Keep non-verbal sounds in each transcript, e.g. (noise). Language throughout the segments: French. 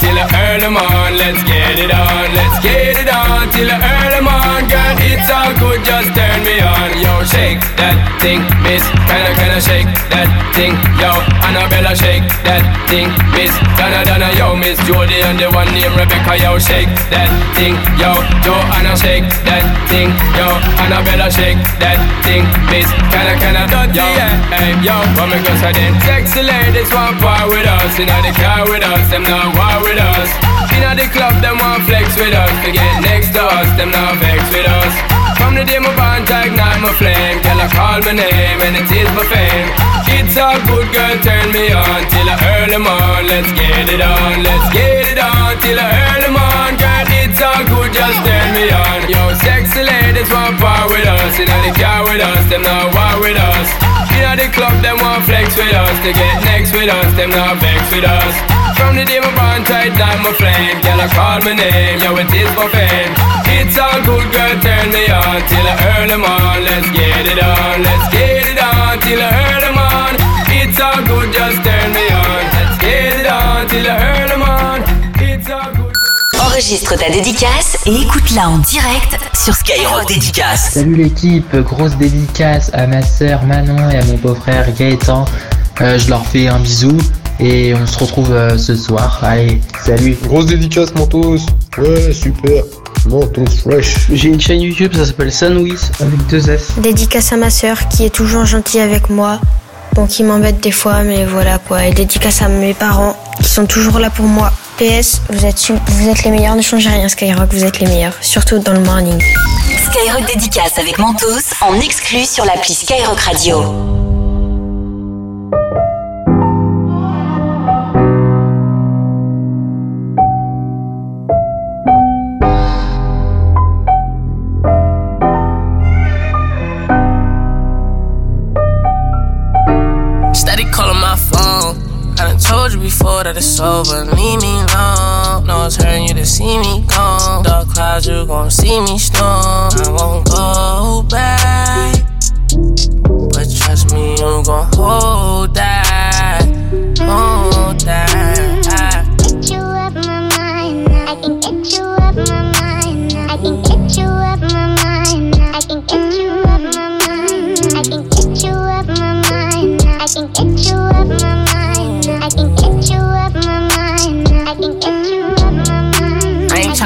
till the early morning. Let's get it on, let's get it on till the early morning. Girl, it's all good, just turn me on. Yo, shake that thing, miss. Kinda, kinda shake that thing. Yo, Annabella, shake that thing, miss. Donna, Donna, yo, miss Jody and the one named Rebecca. Yo, shake that thing. Yo, Joanna, shake that thing. Yo, Annabella, shake that thing, miss. Kinda, kinda, yo, hey, yo, what me go say then? Sexy ladies want part with us, inna the car with us, them not war with us. Inna the club, them want flex with us. To get next to us, them not vex with us. From the day my bond, ignite my flame. Girl, I call my name and it is my fame. It's a good girl, turn me on till the early morn. Let's get it on, let's get it on till the early morn. Girl, it's all good, just turn me on. Yo, sexy ladies want part with us. Inna the car with us, them not war with us. Inna the club, them want flex with us. To get next with us, them not vex with us. From the day my bond tight down my flame, girl I call my name, yo it is my fame. It's all good, girl, turn me on till the early morn. Let's get it on, let's get it on till the early morn. It's all good, just turn me on. Let's get it on till the early morn. It's all good. Enregistre ta dédicace et écoute-la en direct sur Skyrock Dédicace. Salut l'équipe, grosse dédicace à ma sœur Manon et à mon beau-frère Gaëtan. Euh, je leur fais un bisou et on se retrouve euh, ce soir. Allez, salut. Grosse dédicace Mentos. Ouais, super. Mentos fresh. J'ai une chaîne YouTube, ça s'appelle Sanwis avec deux S. Dédicace à ma sœur qui est toujours gentille avec moi. Bon, qui m'embête des fois, mais voilà quoi. Et dédicace à mes parents qui sont toujours là pour moi. PS, vous êtes, vous êtes les meilleurs, ne changez rien Skyrock, vous êtes les meilleurs. Surtout dans le morning. Skyrock Dédicace avec Mentos en exclu sur l'appli Skyrock Radio. That it's over. Leave me alone. No, it's hurting you to see me gone. Dark clouds, you gon' see me storm. I won't go back. But trust me, you gon' hold that.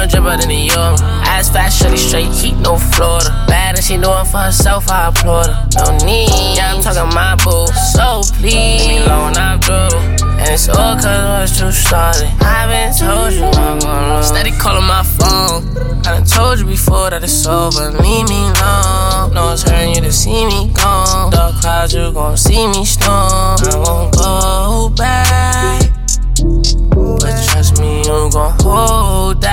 New bitch, I'm a dripper than the Euro. Ass fast, shorty straight, heat, no Florida. Bad and she doing for herself, I applaud her. No need, yeah, I'm talking my boo. So please, leave me alone, I'm through. And it's all cause what you started. I've been told you I'm gonna lose. Steady calling my phone. I done told you before that it's over. Leave me alone. No, it's hurting you to see me gone. Dark clouds, you gon' see me storm. I won't go back. But trust me, you gon' hold that.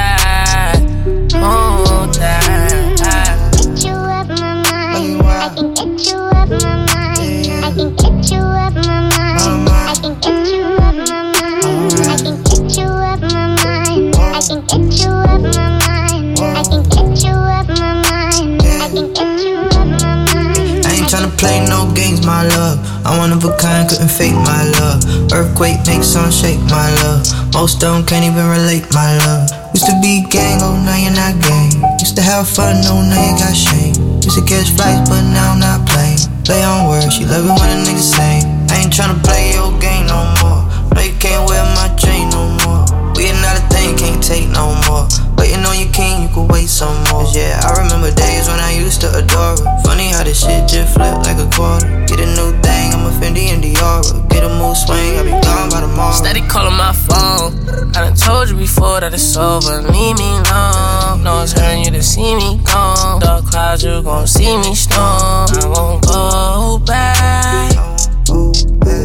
Love. I'm one of a kind, couldn't fake my love. Earthquake makes sun shake, my love. Most don't can't even relate, my love. Used to be gang, oh now you're not gang. Used to have fun, oh now you got shame. Used to catch flights, but now I'm not playing. Play on words, she love it when a nigga sing. I ain't tryna play your game no more. No, you can't wear my chain no more. We ain't not a thing, can't take no more. Waiting on your king, could wait some more. yeah, I remember days when I used to adore her. Funny how this shit just flipped like a quarter. Get a new thing, I'm a Fendi and Diora. Get a mood swing, I'll be gone by tomorrow. Steady calling my phone. I done told you before that it's over. Leave me alone. No, it's hurting you to see me gone. Dark clouds, you gon' see me storm. I won't go back.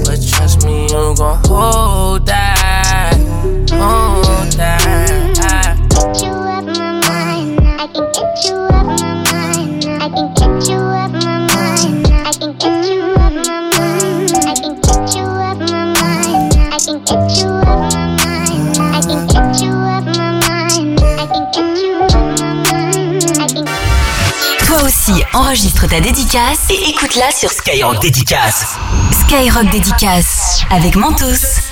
But trust me, you gon' hold that. enregistre ta dédicace et écoute-la sur Skyrock Dédicace. Skyrock Dédicace avec Mentos.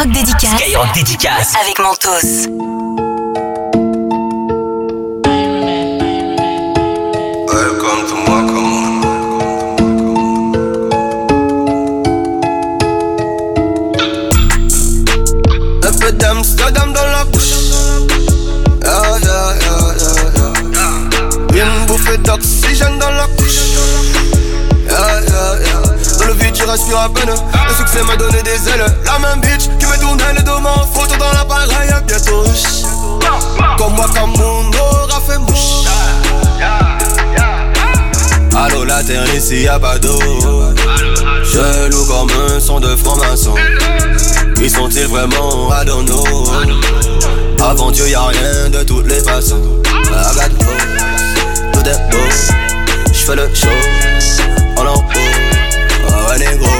Skyrock Dédicace. Skyrock Dédicace. Avec Mentos. s'il y a pas d'eau. je loue comme un son de franc-maçon. Ils sont-ils vraiment radonaux? Avant Dieu, y a rien de toutes les façons. Regarde beau, tout est beau. J'fais le show, en haut, oh, elle gros.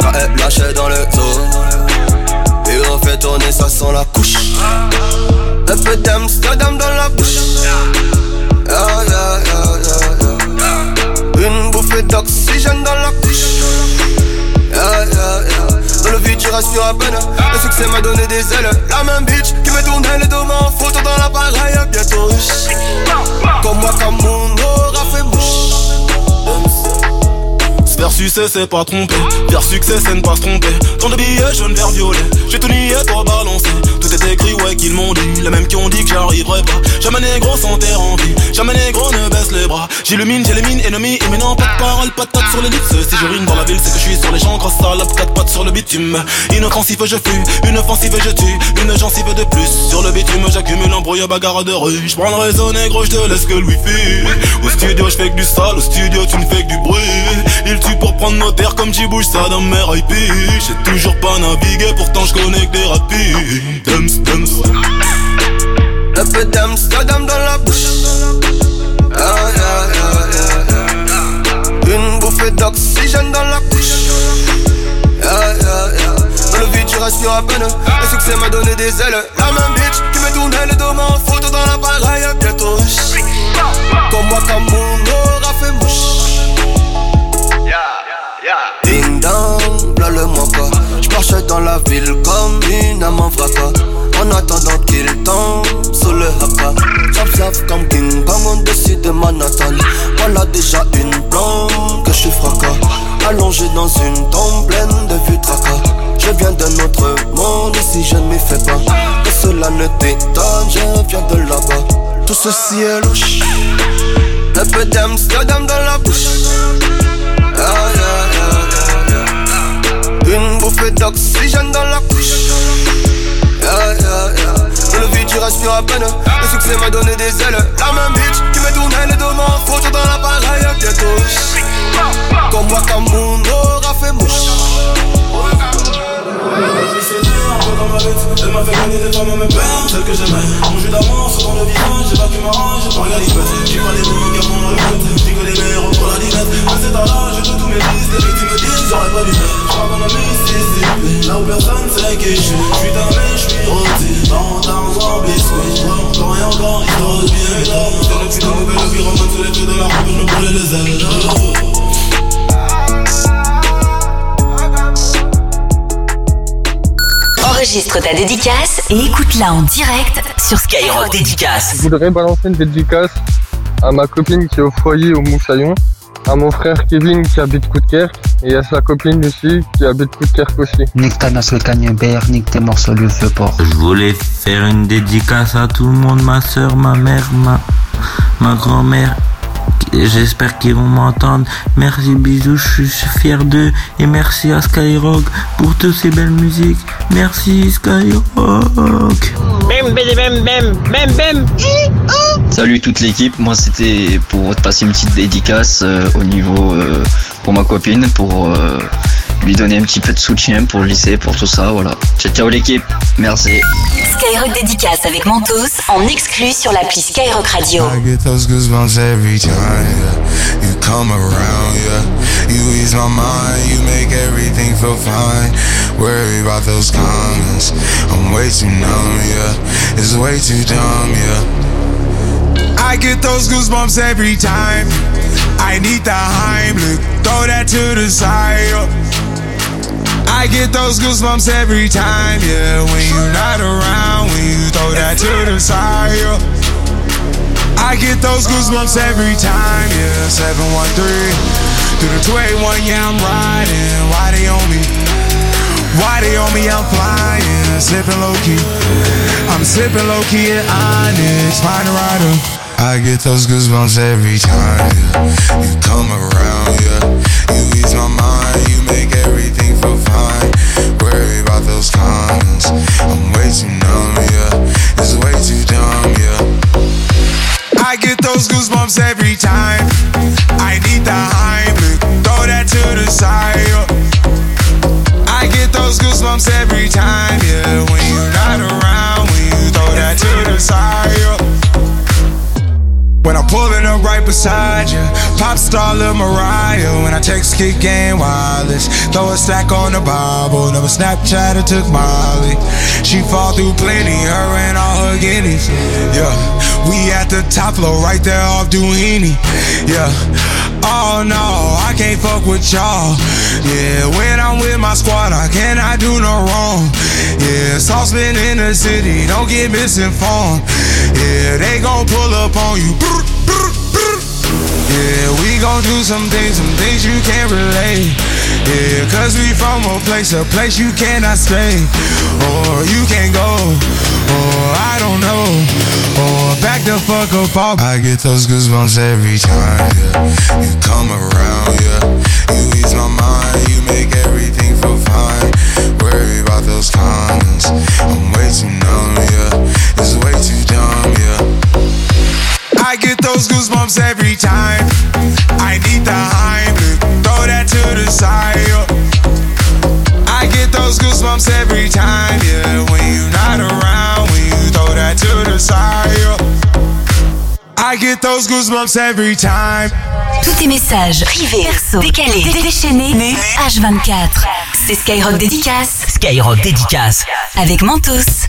Quand elle dans le dos, et on fait tourner ça sans la couche. rassure. Le succès m'a donné des ailes. La même bitch qui me tournait le dos en photo dans l'appareil, bientôt riche. Comme moi, comme mon aura fait mouche. Vers succès, c'est pas tromper. Vers succès, c'est ne pas se tromper. Tant de billets, jaune, vert, violet. J'ai tout nié, toi balancé c'est écrit, ouais, qu'ils m'ont dit. Les mêmes qui ont dit que j'arriverai pas. Jamais négro sans terre en vie. Jamais négro ne baisse les bras. J'illumine, j'élimine, ennemi, et maintenant pas de parole, pas de tête sur les lips. Si je rime dans la ville, c'est que je suis sur les gens, à la quatre pattes sur le bitume. Inoffensive, je fuis, une offensive, je tue. Une gencive de plus sur le bitume, j'accumule embrouille, bagarre de rue. J'prends le réseau négro, j'te laisse que le wifi. Au studio, j'fais que du sale, au studio, tu ne fais que du bruit. Il tue pour prendre nos terres comme j'y bouge ça dans mes IP. J'ai toujours pas navigué, pourtant j'connecte des rapides. Dums, dums. Un peu d'Amsterdam dans la bouche. Ah, yeah, yeah, yeah, Une bouffée d'oxygène dans la couche. Yeah, yeah, yeah. Dans le vide, tu respires à peine. Le succès m'a donné des ailes. La même bitch qui me tournait le dos en photo dans l'appareil. Bientôt, comme moi, comme mon aura fait mouche. Ding dong, là J'marche dans la ville comme une âme en. En attendant qu'il tombe sous le haka. J'observe comme King Kong au-dessus de Manhattan. Voilà déjà une blonde que je suis fracas. Allongé dans une tombe pleine de vues tracas. Je viens d'un autre monde, ici je ne m'y fais pas. Que cela ne t'étonne, je viens de là-bas. Tout ceci est louche. Un peu d'Amsterdam dans la bouche. Ah, yeah, bouffée d'oxygène dans la couche. Yeah, yeah, yeah. Dans le vide, tu respires à peine. Le succès m'a donné des ailes. La même bitch qui me tournait les deux mains. Photo dans l'appareil, bientôt. Comme moi, mon aura fait mouche. Elle m'a fait gagner des femmes à mes peines, celles que j'aimais. Mon jus d'amour sur le visage, j'ai pas qui m'arrange, j'ai pas regardé J'ai pas les mots qui mon répète, j'ai que des héros pour la dinette À cet âge, j'ai tous mes fils, les victimes me disent, j'aurais pas dû Je crois qu'on a Mississippi, là où personne sait qui je suis. J'suis damé, j'suis rôti, dans ta en biscuit. Encore et encore, histoire de bien évidemment J'étais le putain mauvais, pyromane sous les feux de la rampe, je brûlais les ailes Enregistre ta dédicace et écoute-la en direct sur Skyrock Dédicace. Je voudrais balancer une dédicace à ma copine qui est au foyer au Moussaillon, à mon frère Kevin qui habite Coudekerque et à sa copine Lucie qui habite Coudekerque aussi. Nique ta nasse le cagnebert, nique tes morceaux le feu port. Je voulais faire une dédicace à tout le monde, ma soeur, ma mère, ma, ma grand-mère. J'espère qu'ils vont m'entendre. Merci, bisous, je suis fier d'eux. Et merci à Skyrock pour toutes ces belles musiques. Merci, Skyrock. Salut toute l'équipe, moi c'était pour te passer une petite dédicace euh, au niveau euh, pour ma copine, pour euh, lui donner un petit peu de soutien pour le lycée, pour tout ça, voilà. Ciao ciao l'équipe, merci. Skyrock Dédicace avec Mentos en exclu sur l'appli Skyrock Radio. I get those goosebumps every time yeah. you come around, yeah. You ease my mind, you make everything feel fine. Worry about those comments, I'm way too numb, yeah. It's way too dumb, yeah. I get those goosebumps every time. I need the Heimlich, throw that to the side. yeah. I get those goosebumps every time, yeah. When you're not around, when you throw that to the side. yeah. I get those goosebumps every time, yeah. 713 through the 281, yeah, I'm riding. Why they on me? Why they on me? I'm flying, sipping low key. I'm sipping low key at Onyx, find a rider. I get those goosebumps every time yeah. you come around, yeah. You ease my mind, you make everything feel fine. Worry about those comments, I'm way too numb, yeah. It's way too dumb, yeah. I get those goosebumps every time. I need the Heimlich, throw that to the side. yeah. Get those goosebumps every time, yeah. When you're not around, when you throw that to the side. yeah. When I'm pulling up right beside you, pop star Lil Mariah. When I text kick game wireless, throw a stack on the Bible. Never Snapchat or took Molly. She fall through plenty, her and all her guineas. Yeah, we at the top floor, right there off Duini. Yeah. Oh no, I can't fuck with y'all. Yeah, when I'm with my squad, I cannot do no wrong. Yeah, saucepan in the city, don't get misinformed. Yeah, they gon' pull up on you. Yeah, we gon' do some things, some things you can't relate. Yeah, cause we from a place, a place you cannot stay, or you can't go, or I don't know, or back the fuck up all. I get those goosebumps every time, yeah. You come around, yeah. You ease my mind, you make everything feel fine. Worry about those comments, I'm way too numb, yeah. It's way too dumb, yeah. I get those goosebumps every time. I need the high. Tous tes messages privés, perso, décalés, déchaînés, né, H24. C'est Skyrock Dédicace. Skyrock Dédicace. Avec Mentos.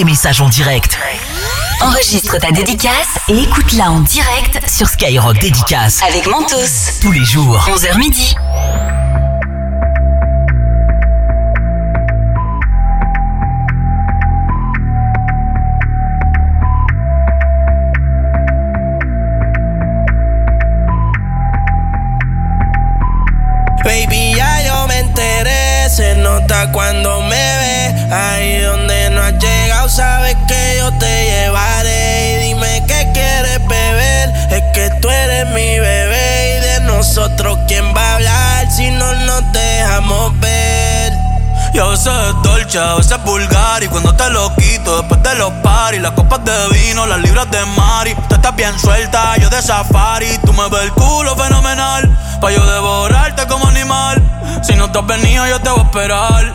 tes messages en direct. Enregistre ta dédicace et écoute-la en direct sur Skyrock Dédicace avec Mentos. Tous les jours, 11h midi. Baby, ya yo me enteré, se nota cuando me ve. Ay, que tú eres mi bebé. Y de nosotros, ¿quién va a hablar si no nos dejamos ver? Y a veces es dolce, a veces es vulgar Y cuando te lo quito, después de los paris Las copas de vino, las libras de mari Tú estás bien suelta, yo de safari Tú me ves el culo fenomenal Pa' yo devorarte como animal Si no te has venido, yo te voy a esperar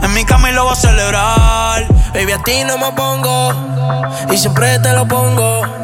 En mi cama lo voy a celebrar Baby, a ti no me pongo y siempre te lo pongo.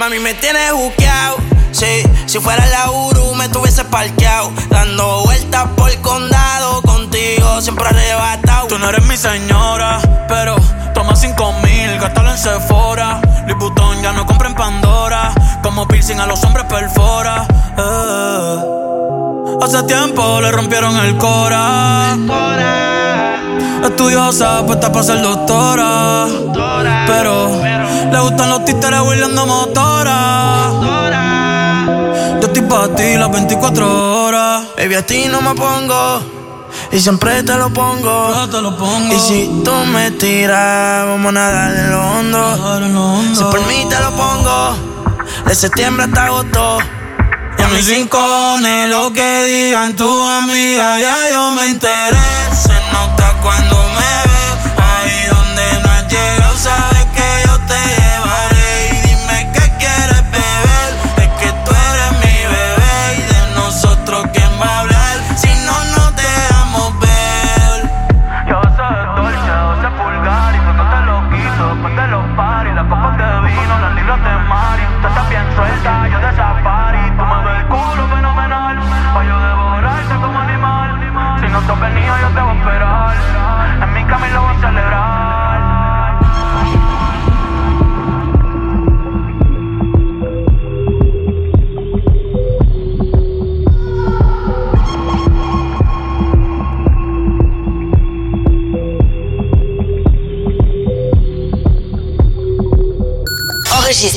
Mami, me tienes buqueado. Sí, si fuera la Uru me tuviese parqueado. Dando vueltas por el condado. Contigo siempre arrebatado. Tú no eres mi señora, pero toma cinco mil, gástalo en Sephora. Louis ya no compra en Pandora. Como piercing a los hombres perfora. Eh. Hace tiempo le rompieron el cora. Estudiosa, puesta para ser doctora. Pero le gustan los títeres huirleando motora. Yo estoy para ti las 24 horas. Baby, a ti no me pongo. Y siempre te lo pongo. Y si tú me tiras, vamos a nadar en lo hondo. Si por mí te lo pongo. De septiembre hasta agosto. Y a mis rincones, lo que digan tu amiga, ya yo me enteré. Se nota cuando me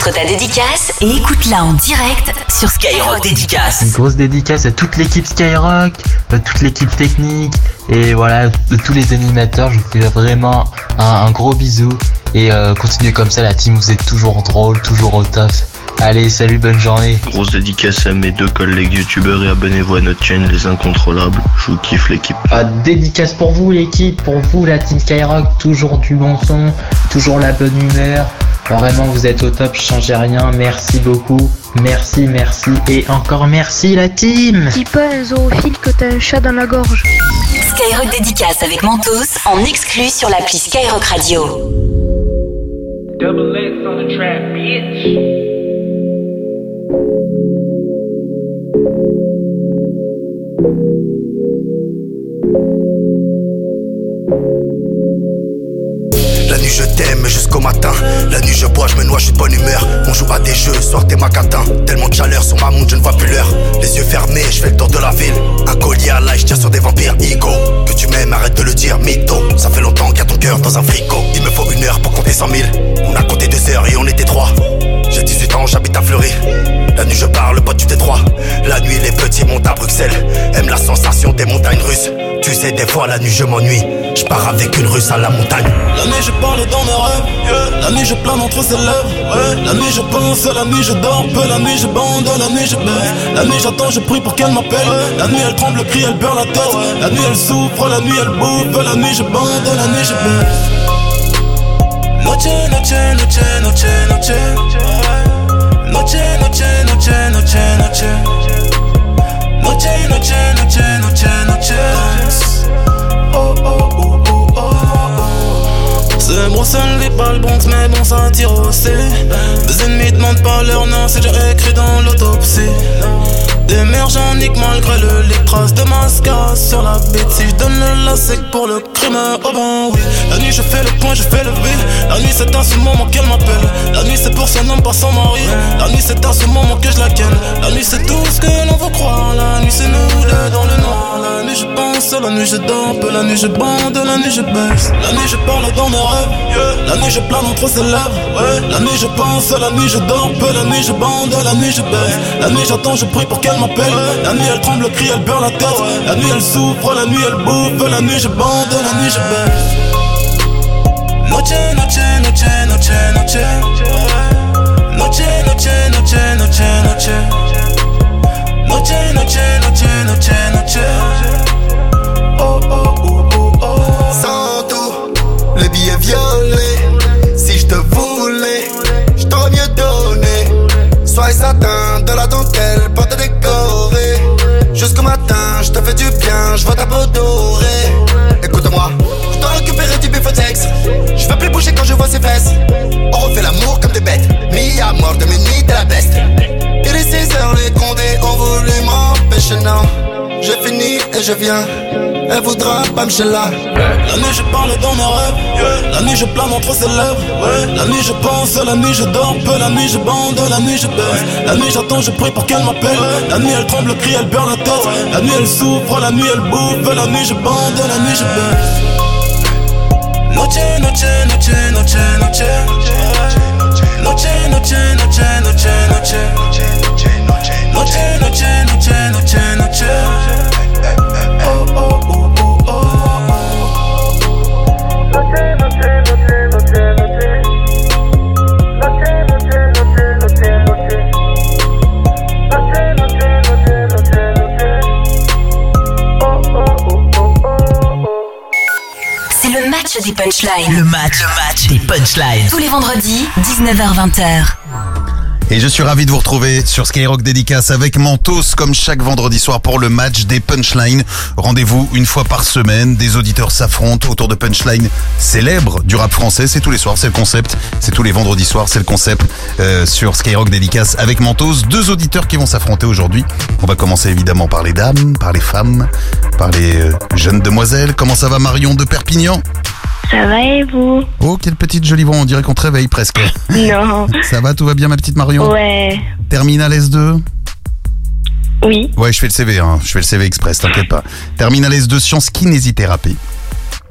Enregistre ta dédicace et écoute-la en direct sur Skyrock Dédicace. Une grosse dédicace à toute l'équipe Skyrock, à toute l'équipe technique et voilà, de tous les animateurs. Je vous fais vraiment un, un gros bisou et euh, continuez comme ça, la team, vous êtes toujours drôle, toujours au top. Allez, salut, bonne journée. Grosse dédicace à mes deux collègues youtubeurs et abonnez-vous à notre chaîne Les Incontrôlables. Je vous kiffe l'équipe. Ah, dédicace pour vous l'équipe, pour vous la team Skyrock, toujours du bon son, toujours la bonne humeur. Vraiment vous êtes au top, changez rien, merci beaucoup, merci, merci et encore merci la team Dis pas un zoophile que t'as un chat dans la gorge. Skyrock dédicace avec Mentos en exclu sur l'appli Skyrock Radio. Double X on the trap, bitch. Nuit je t'aime jusqu'au matin. La nuit je bois, je me noie, je suis bonne humeur. On joue à des jeux, soir t'es ma catin Tellement de chaleur sur ma montre, je ne vois plus l'heure. Les yeux fermés, je fais le tour de la ville. Un collier à l'ail, je tiens sur des vampires Ego, que tu m'aimes, arrête de le dire Mytho, ça fait longtemps qu'il y a ton cœur dans un frigo. Il me faut une heure pour compter 100 000 On a compté deux heures et on était trois. J'ai 18 ans, j'habite à Fleury. La nuit je parle, pote du Détroit. La nuit les petits montent à Bruxelles. Aime la sensation des montagnes russes Tu sais des fois la nuit je m'ennuie. Je pars avec une russe à la montagne. La nuit je parle dans mes rêves. La nuit je plane entre ses lèvres. La nuit je pense, la nuit je dors peu. La nuit je bande, la nuit je baisse La nuit j'attends, je prie pour qu'elle m'appelle. La nuit elle tremble, crie, elle perd la tête. La nuit elle souffre, la nuit elle bouffe. La nuit je bande, la nuit je baisse noche. Bruxelles, vit pas le mais bon, ça tire aussi. Les ennemis demandent pas leur nom, c'est déjà écrit dans l'autopsie. Nique malgré le lit, traces de mascara sur la bite. Si je donne le lasec pour le crime, oh ben oui. La nuit, je fais le point, je fais le vide. La nuit, c'est à ce moment qu'elle m'appelle. La nuit, c'est pour son homme, pas son mari. La nuit, c'est à ce moment que je la ken. La nuit, c'est tout ce que l'on veut croire. La nuit, c'est nous deux dans le noir. La nuit, je pense, la nuit, je dors. La nuit, je bande, la nuit, je baisse. La nuit, je parle dans mes rêves. La nuit, je plane entre ses lèvres. La nuit, je pense, la nuit, je dors. La nuit, je bande, la nuit, je baisse. La nuit, j'attends, je prie pour qu'elle La nuit, elle tremble, crie, elle beurre la tête. La nuit, elle souffre, la nuit, elle bouffe. La nuit, je bande, la nuit, je baisse. Oh, oh, oh, oh, oh. Sans. Je fais du bien, je vois ta peau dorée. Écoute-moi, je dois récupérer du bifotex. Je veux plus bouger quand je vois ses fesses. On refait l'amour comme des bêtes, mis à mort de minuit de la peste. Il est 6 heures, les condés ont voulu m'empêcher, non. J'ai fini et je viens. Elle voudra pas me là. La nuit, je parle dans mes rêves. La nuit, je plane entre ses lèvres. La nuit, je pense, la nuit, je dors peu. La nuit, je bande, la nuit, je baisse. La nuit, j'attends, je prie pour qu'elle m'appelle. La nuit, elle tremble, crie, elle beurre la tête. La nuit, elle souffre, la nuit, elle bouffe. La nuit, je bande, la nuit, je baisse. Noche, noche, noche, noche, noche. Noche, noche, noche, noche, noche. Noche, noche, noche, noche, noche. Match des punchlines. Le match, le match des punchlines. Tous les vendredis, 19h20h. Et je suis ravi de vous retrouver sur Skyrock Dédicace avec Mentos comme chaque vendredi soir pour le match des punchlines. Rendez-vous une fois par semaine, des auditeurs s'affrontent autour de punchlines célèbres du rap français. C'est tous les soirs, c'est le concept. C'est tous les vendredis soirs, c'est le concept euh, sur Skyrock Dédicace avec Mentos. Deux auditeurs qui vont s'affronter aujourd'hui. On va commencer évidemment par les dames, par les femmes, par les euh, jeunes demoiselles. Comment ça va Marion de Perpignan? Ça va et vous Oh, quelle petite jolie voix, on dirait qu'on te réveille presque. (laughs) Non. (laughs) Ça va, tout va bien ma petite Marion Ouais. Terminal S2 Oui. Ouais, je fais le CV, hein. je fais le CV express, t'inquiète pas. Terminal S2 sciences kinésithérapie.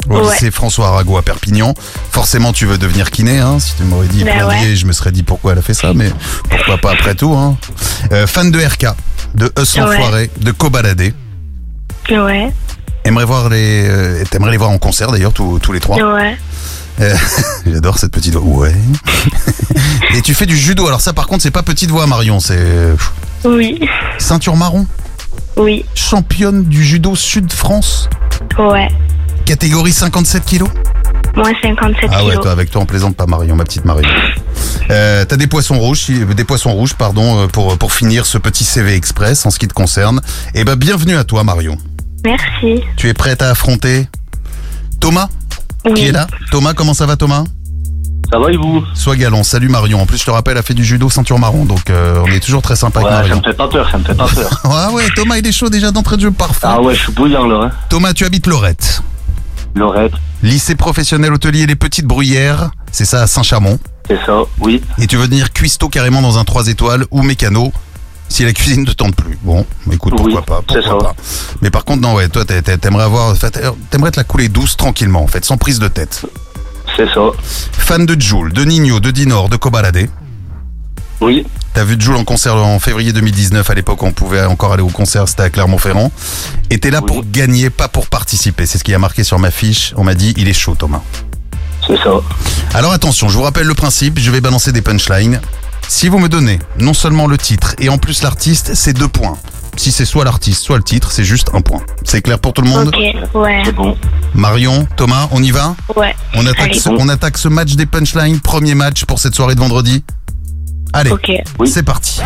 Au Ouais. lycée François Arago à Perpignan. Forcément, tu veux devenir kiné, hein. Si tu m'aurais dit ouais. je me serais dit pourquoi elle a fait ça, mais pourquoi pas après tout, hein. Euh, fan de RK, de Us Ouais. De Cobaladé. Ouais. Aimerais voir les, euh, t'aimerais les voir en concert d'ailleurs, tous, tous les trois. Ouais. Euh, (laughs) J'adore cette petite voix. Ouais. (laughs) Et tu fais du judo. Alors ça, par contre, c'est pas petite voix, Marion. C'est euh, Oui. ceinture marron? Oui. Championne du judo Sud-France. Ouais. Catégorie 57 kilos? Moins 57 Ah ouais, kilos. toi, avec toi, on plaisante pas, Marion, ma petite Marion. Euh, T'as des poissons rouges, si- des poissons rouges, pardon, euh, pour pour finir ce petit CV express en ce qui te concerne. Et ben, bienvenue à toi, Marion. Merci. Tu es prête à affronter Thomas Qui est là? Thomas, comment ça va, Thomas? Ça va et vous? Sois galant. Salut Marion. En plus, je te rappelle, elle a fait du judo ceinture marron, donc euh, on est toujours très sympa Ouais, avec ça me fait pas peur, ça me fait pas peur. (laughs) Ah ouais, Thomas, il est chaud déjà d'entrée de jeu, parfait. Ah ouais, je suis bouillant là. Hein. Thomas, tu habites Lorette. Lorette, Lycée professionnel hôtelier Les Petites Bruyères, c'est ça à Saint-Chamond. c'est ça, oui. Et tu veux devenir cuistot carrément dans un 3 étoiles ou mécano si la cuisine ne te tente plus. Bon, écoute, pourquoi Oui, pas, c'est pourquoi ça. pas. Mais par contre, non, ouais, toi, t'a- t'a- t'aimerais avoir, t'aimerais te la couler douce, tranquillement, en fait, sans prise de tête. C'est ça. Fan de Joule, de Nino, de Dinor, de Cobaladé. Oui. T'as vu Joule en concert en février 2019, à l'époque, on pouvait encore aller au concert, c'était à Clermont-Ferrand. Et t'es là pour gagner, pas pour participer. C'est ce qui a marqué sur ma fiche. On m'a dit, il est chaud, Thomas. C'est ça. Alors attention, je vous rappelle le principe, je vais balancer des punchlines. Si vous me donnez non seulement le titre et en plus l'artiste, c'est deux points. Si c'est soit l'artiste, soit le titre, c'est juste un point. C'est clair pour tout le monde Ok. Ouais. C'est bon. Marion, Thomas, on y va Ouais. on attaque, Allez. ce, on attaque ce match des punchlines, premier match pour cette soirée de vendredi Allez, Ok. c'est parti.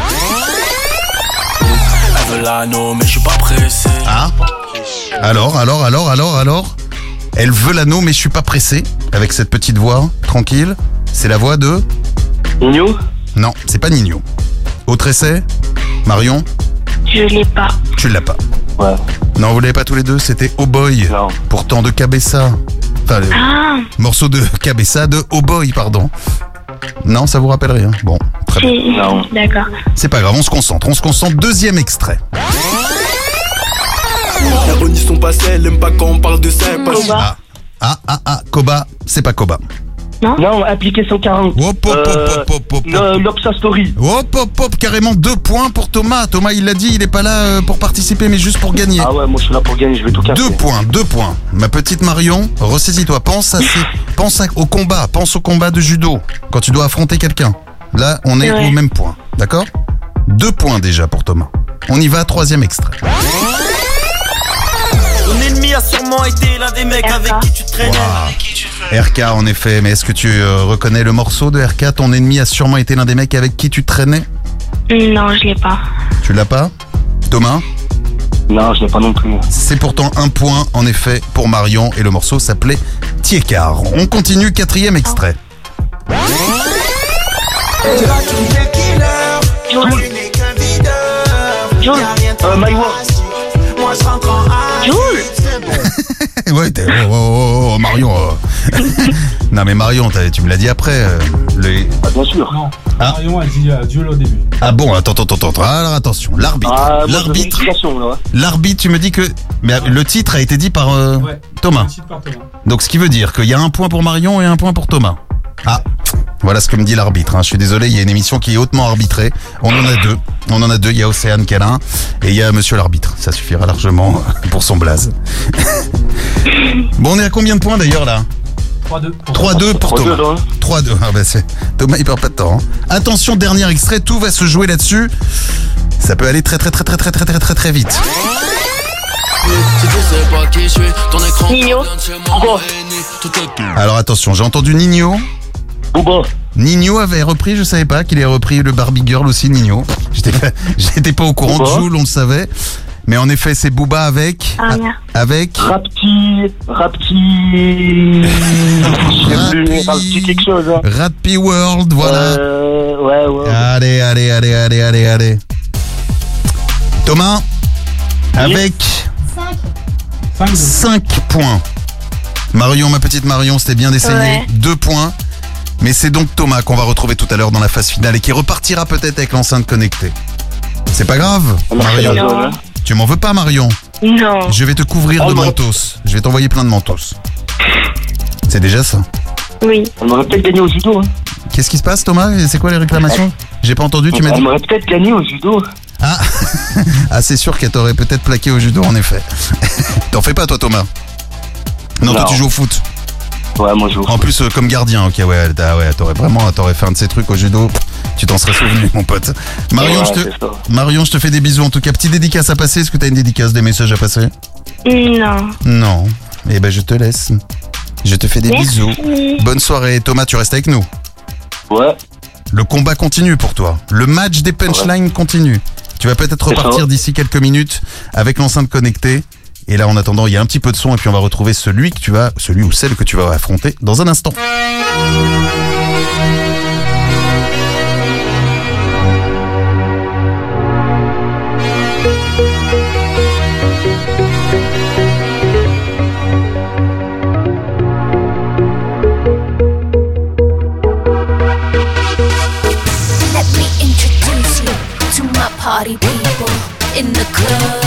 Elle veut l'anneau, mais je suis pas pressé. Ah Alors, alors, alors, alors, alors Elle veut l'anneau, mais je suis pas pressé. Avec cette petite voix, tranquille. C'est la voix de Nino Non, c'est pas Nino. Autre essai Marion Je l'ai pas. Tu l'as pas. Ouais. Non, vous l'avez pas tous les deux, c'était Oh Boy. Pourtant de Cabessa. Enfin, le Ah, morceau de Cabessa de Oh Boy, pardon. Non, ça vous rappelle rien. Bon, très bien. c'est. D'accord. C'est pas grave, on se concentre. On se concentre. Deuxième extrait. La bonne son passé, elle aime pas quand on parle de ça. elle passe- Ah, ah, ah, ah, Koba, c'est pas Koba. Non, appliqué 140. Hop, hop, hop, hop, hop, hop. L'Opsa Story. Hop, hop, hop, carrément deux points pour Thomas. Thomas, il l'a dit, il est pas là euh, pour participer, mais juste pour gagner. Ah ouais, moi je suis là pour gagner, je vais tout casser. Deux points, deux points. Ma petite Marion, ressaisis-toi. Pense à pense à- au combat, pense au combat de judo quand tu dois affronter quelqu'un. Là, on est Ouais. au même point, d'accord? Deux points déjà pour Thomas. On y va, troisième extrait. Ton ennemi a sûrement été l'un des mecs avec qui tu traînais. RK, en effet, mais est-ce que tu euh, reconnais le morceau de RK Ton ennemi a sûrement été l'un des mecs avec qui tu traînais? Non, je l'ai pas. Tu l'as pas? Thomas? Non, je l'ai pas non plus. C'est pourtant un point, en effet, pour Marion, et le morceau s'appelait Tiekar. On continue, quatrième extrait. Euh, My War. (laughs) ouais, t'es- oh, oh, oh, oh, Marion. oh. (laughs) non, mais Marion, t'as- tu me l'as dit après. euh, le- Ah, bien sûr. Non, Ah. Marion a dit euh, duel au début. Ah bon, attends, attends, attends, attends. Alors attention, l'arbitre. Ah, moi, je veux une l'arbitre, explication, là. l'arbitre, tu me dis que mais, euh, le titre a été dit par euh, Ouais. Thomas. Petite par Thomas. Donc ce qui veut dire qu'il y a un point pour Marion et un point pour Thomas. Ah, voilà ce que me dit l'arbitre. hein. Je suis désolé, il y a une émission qui est hautement arbitrée. On en a deux. On en a deux. Il y a Océane Calin et il y a Monsieur l'arbitre. Ça suffira largement (laughs) pour son blaze. (laughs) bon, on est à combien de points d'ailleurs là? 3-2. 3-2 pour 3-2, Thomas. là, hein. 3-2. Ah bah c'est Thomas il perd pas de temps. hein. Attention, dernier extrait, tout va se jouer là-dessus. Ça peut aller très très très très très très très très très vite. Nino. Alors attention, j'ai entendu Nino. Booba. Nino avait repris, je savais pas qu'il ait repris le Barbie Girl aussi, Nino. J'étais pas, (laughs) j'étais pas au courant de Booba. Joule, on le savait. Mais en effet, c'est Booba avec. Ah. Avec. Rapti. Rapti. Rapti quelque chose. Hein. Rappy World, voilà. Euh, ouais, ouais. Allez, allez, allez, allez, allez, allez. Thomas, avec 5 points. Marion, ma petite Marion, c'était bien d'essayer. Ouais. 2 points. Mais c'est donc Thomas qu'on va retrouver tout à l'heure dans la phase finale et qui repartira peut-être avec l'enceinte connectée. C'est pas grave, Marion. Non. Tu m'en veux pas, Marion Non. Je vais te couvrir Oh, de mentos. Je vais t'envoyer plein de mentos. C'est déjà ça. Oui. On aurait peut-être gagné au judo. Hein. Qu'est-ce qui se passe, Thomas? C'est quoi les réclamations? J'ai pas entendu, tu m'as dit? On aurait peut-être gagné au judo. Ah, (laughs) ah c'est sûr qu'elle t'aurait peut-être plaqué au judo, en effet. (laughs) T'en fais pas, toi, Thomas Non, toi, tu joues au foot. Ouais, moi je joue. En plus, euh, comme gardien, ok, ouais, t'as- ouais t'aurais vraiment t'aurais fait un de ces trucs au judo. Tu t'en serais souvenu, (laughs) mon pote. Marion, Ouais, je te, c'est ça. Marion, je te fais des bisous. En tout cas, petit dédicace à passer. Est-ce que t'as une dédicace, des messages à passer? Non. Non. Eh ben, je te laisse. Je te fais des Merci. bisous. Bonne soirée. Thomas, tu restes avec nous. Ouais. Le combat continue pour toi. Le match des punchlines continue. Tu vas peut-être C'est repartir d'ici quelques minutes avec l'enceinte connectée. Et là, en attendant, il y a un petit peu de son et puis on va retrouver celui que tu vas, celui ou celle que tu vas affronter dans un instant. Party people in the club.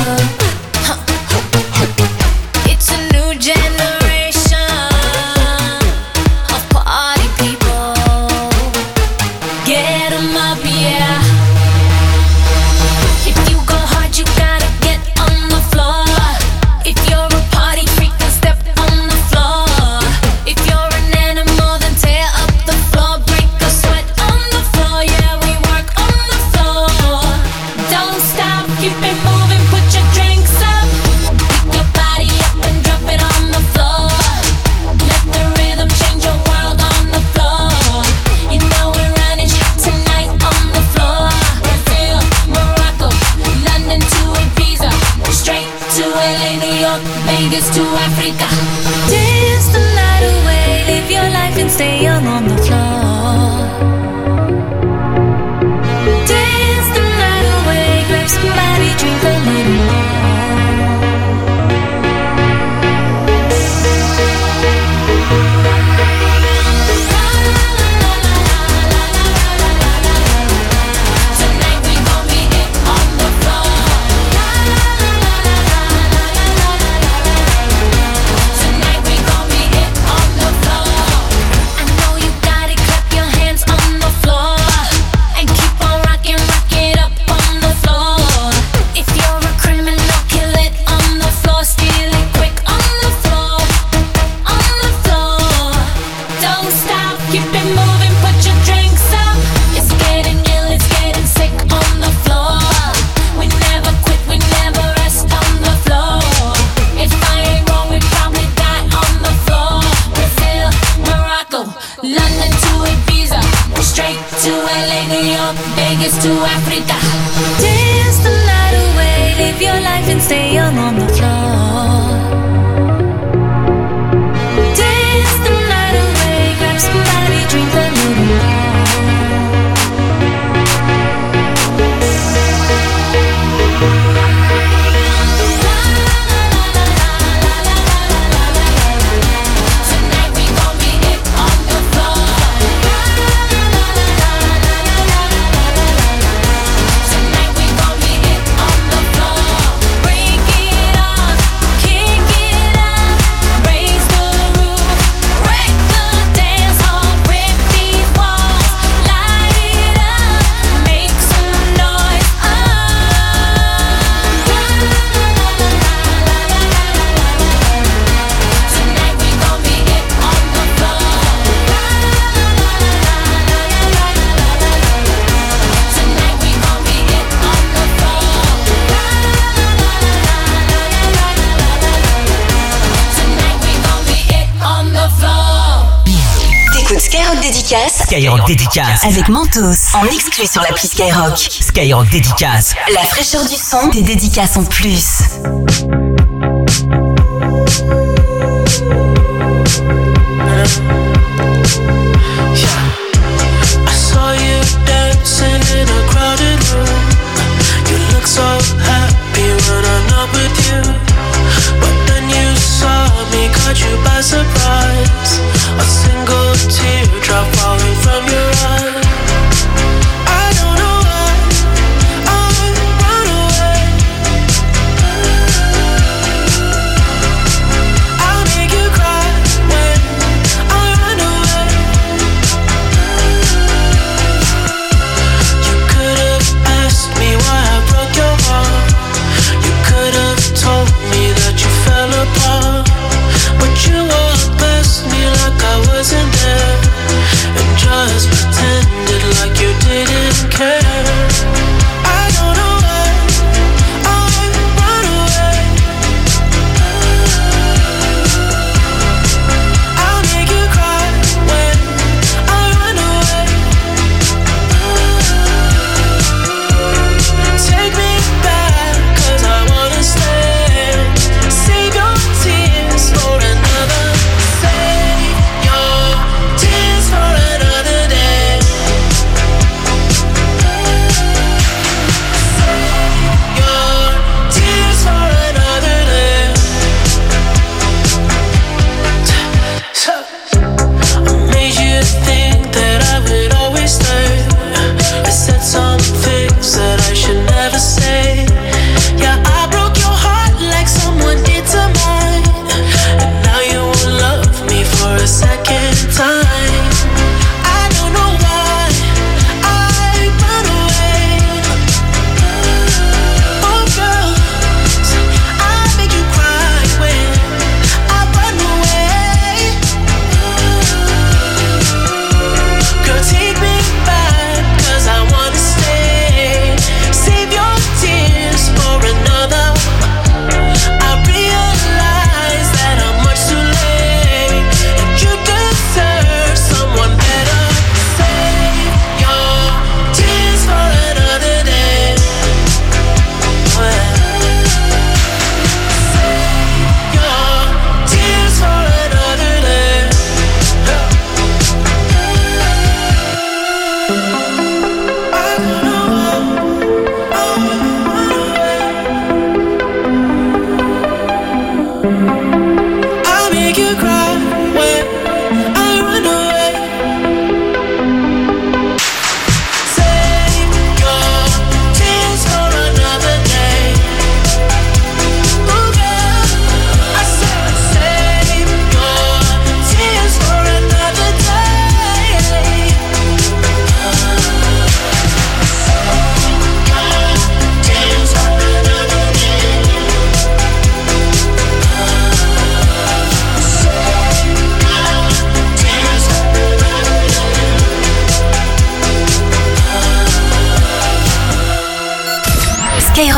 Avec Mentos en exclu sur l'appli Skyrock. Skyrock Dédicace. La fraîcheur du son, des dédicaces en plus.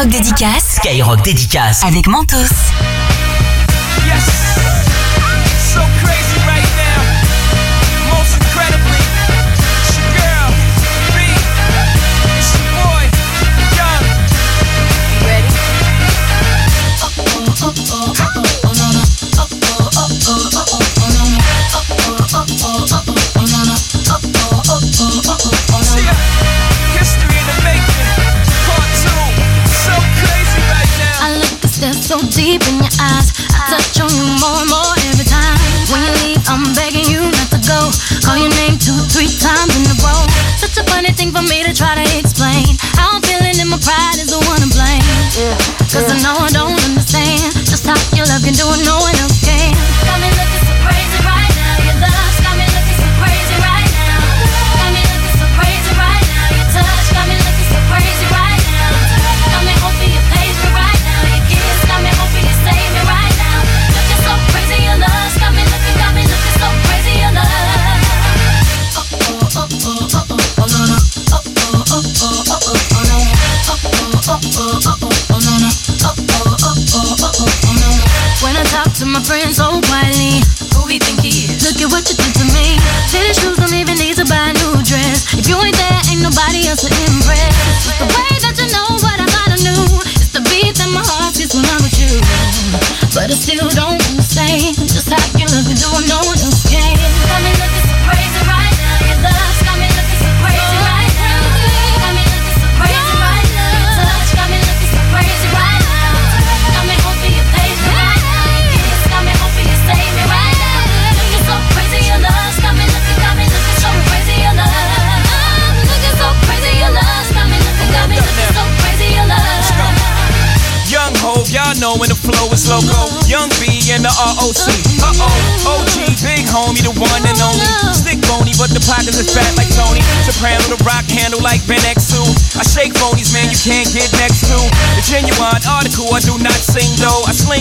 Skyrock Dédicace. Skyrock Dédicace. Avec Mentos.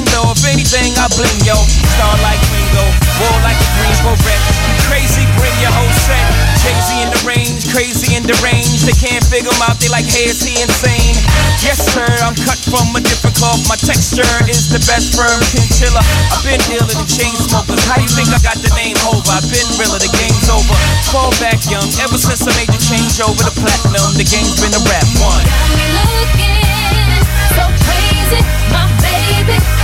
bling though. If anything, I bling yo. Star like Ringo, war like a Greensboro wreck. Crazy, bring your whole set. Crazy in the range, crazy in the range. They can't figure him out. They like, hey, is he insane? Yes, sir, I'm cut from a different cloth. My texture is the best firm chinchilla. I've been dealing with chain smokers. How you think I got the name over? I've been realer. The game's over. Fall back young. Ever since I made the change over the platinum, the game's been a rap one. Got me looking so crazy, my baby.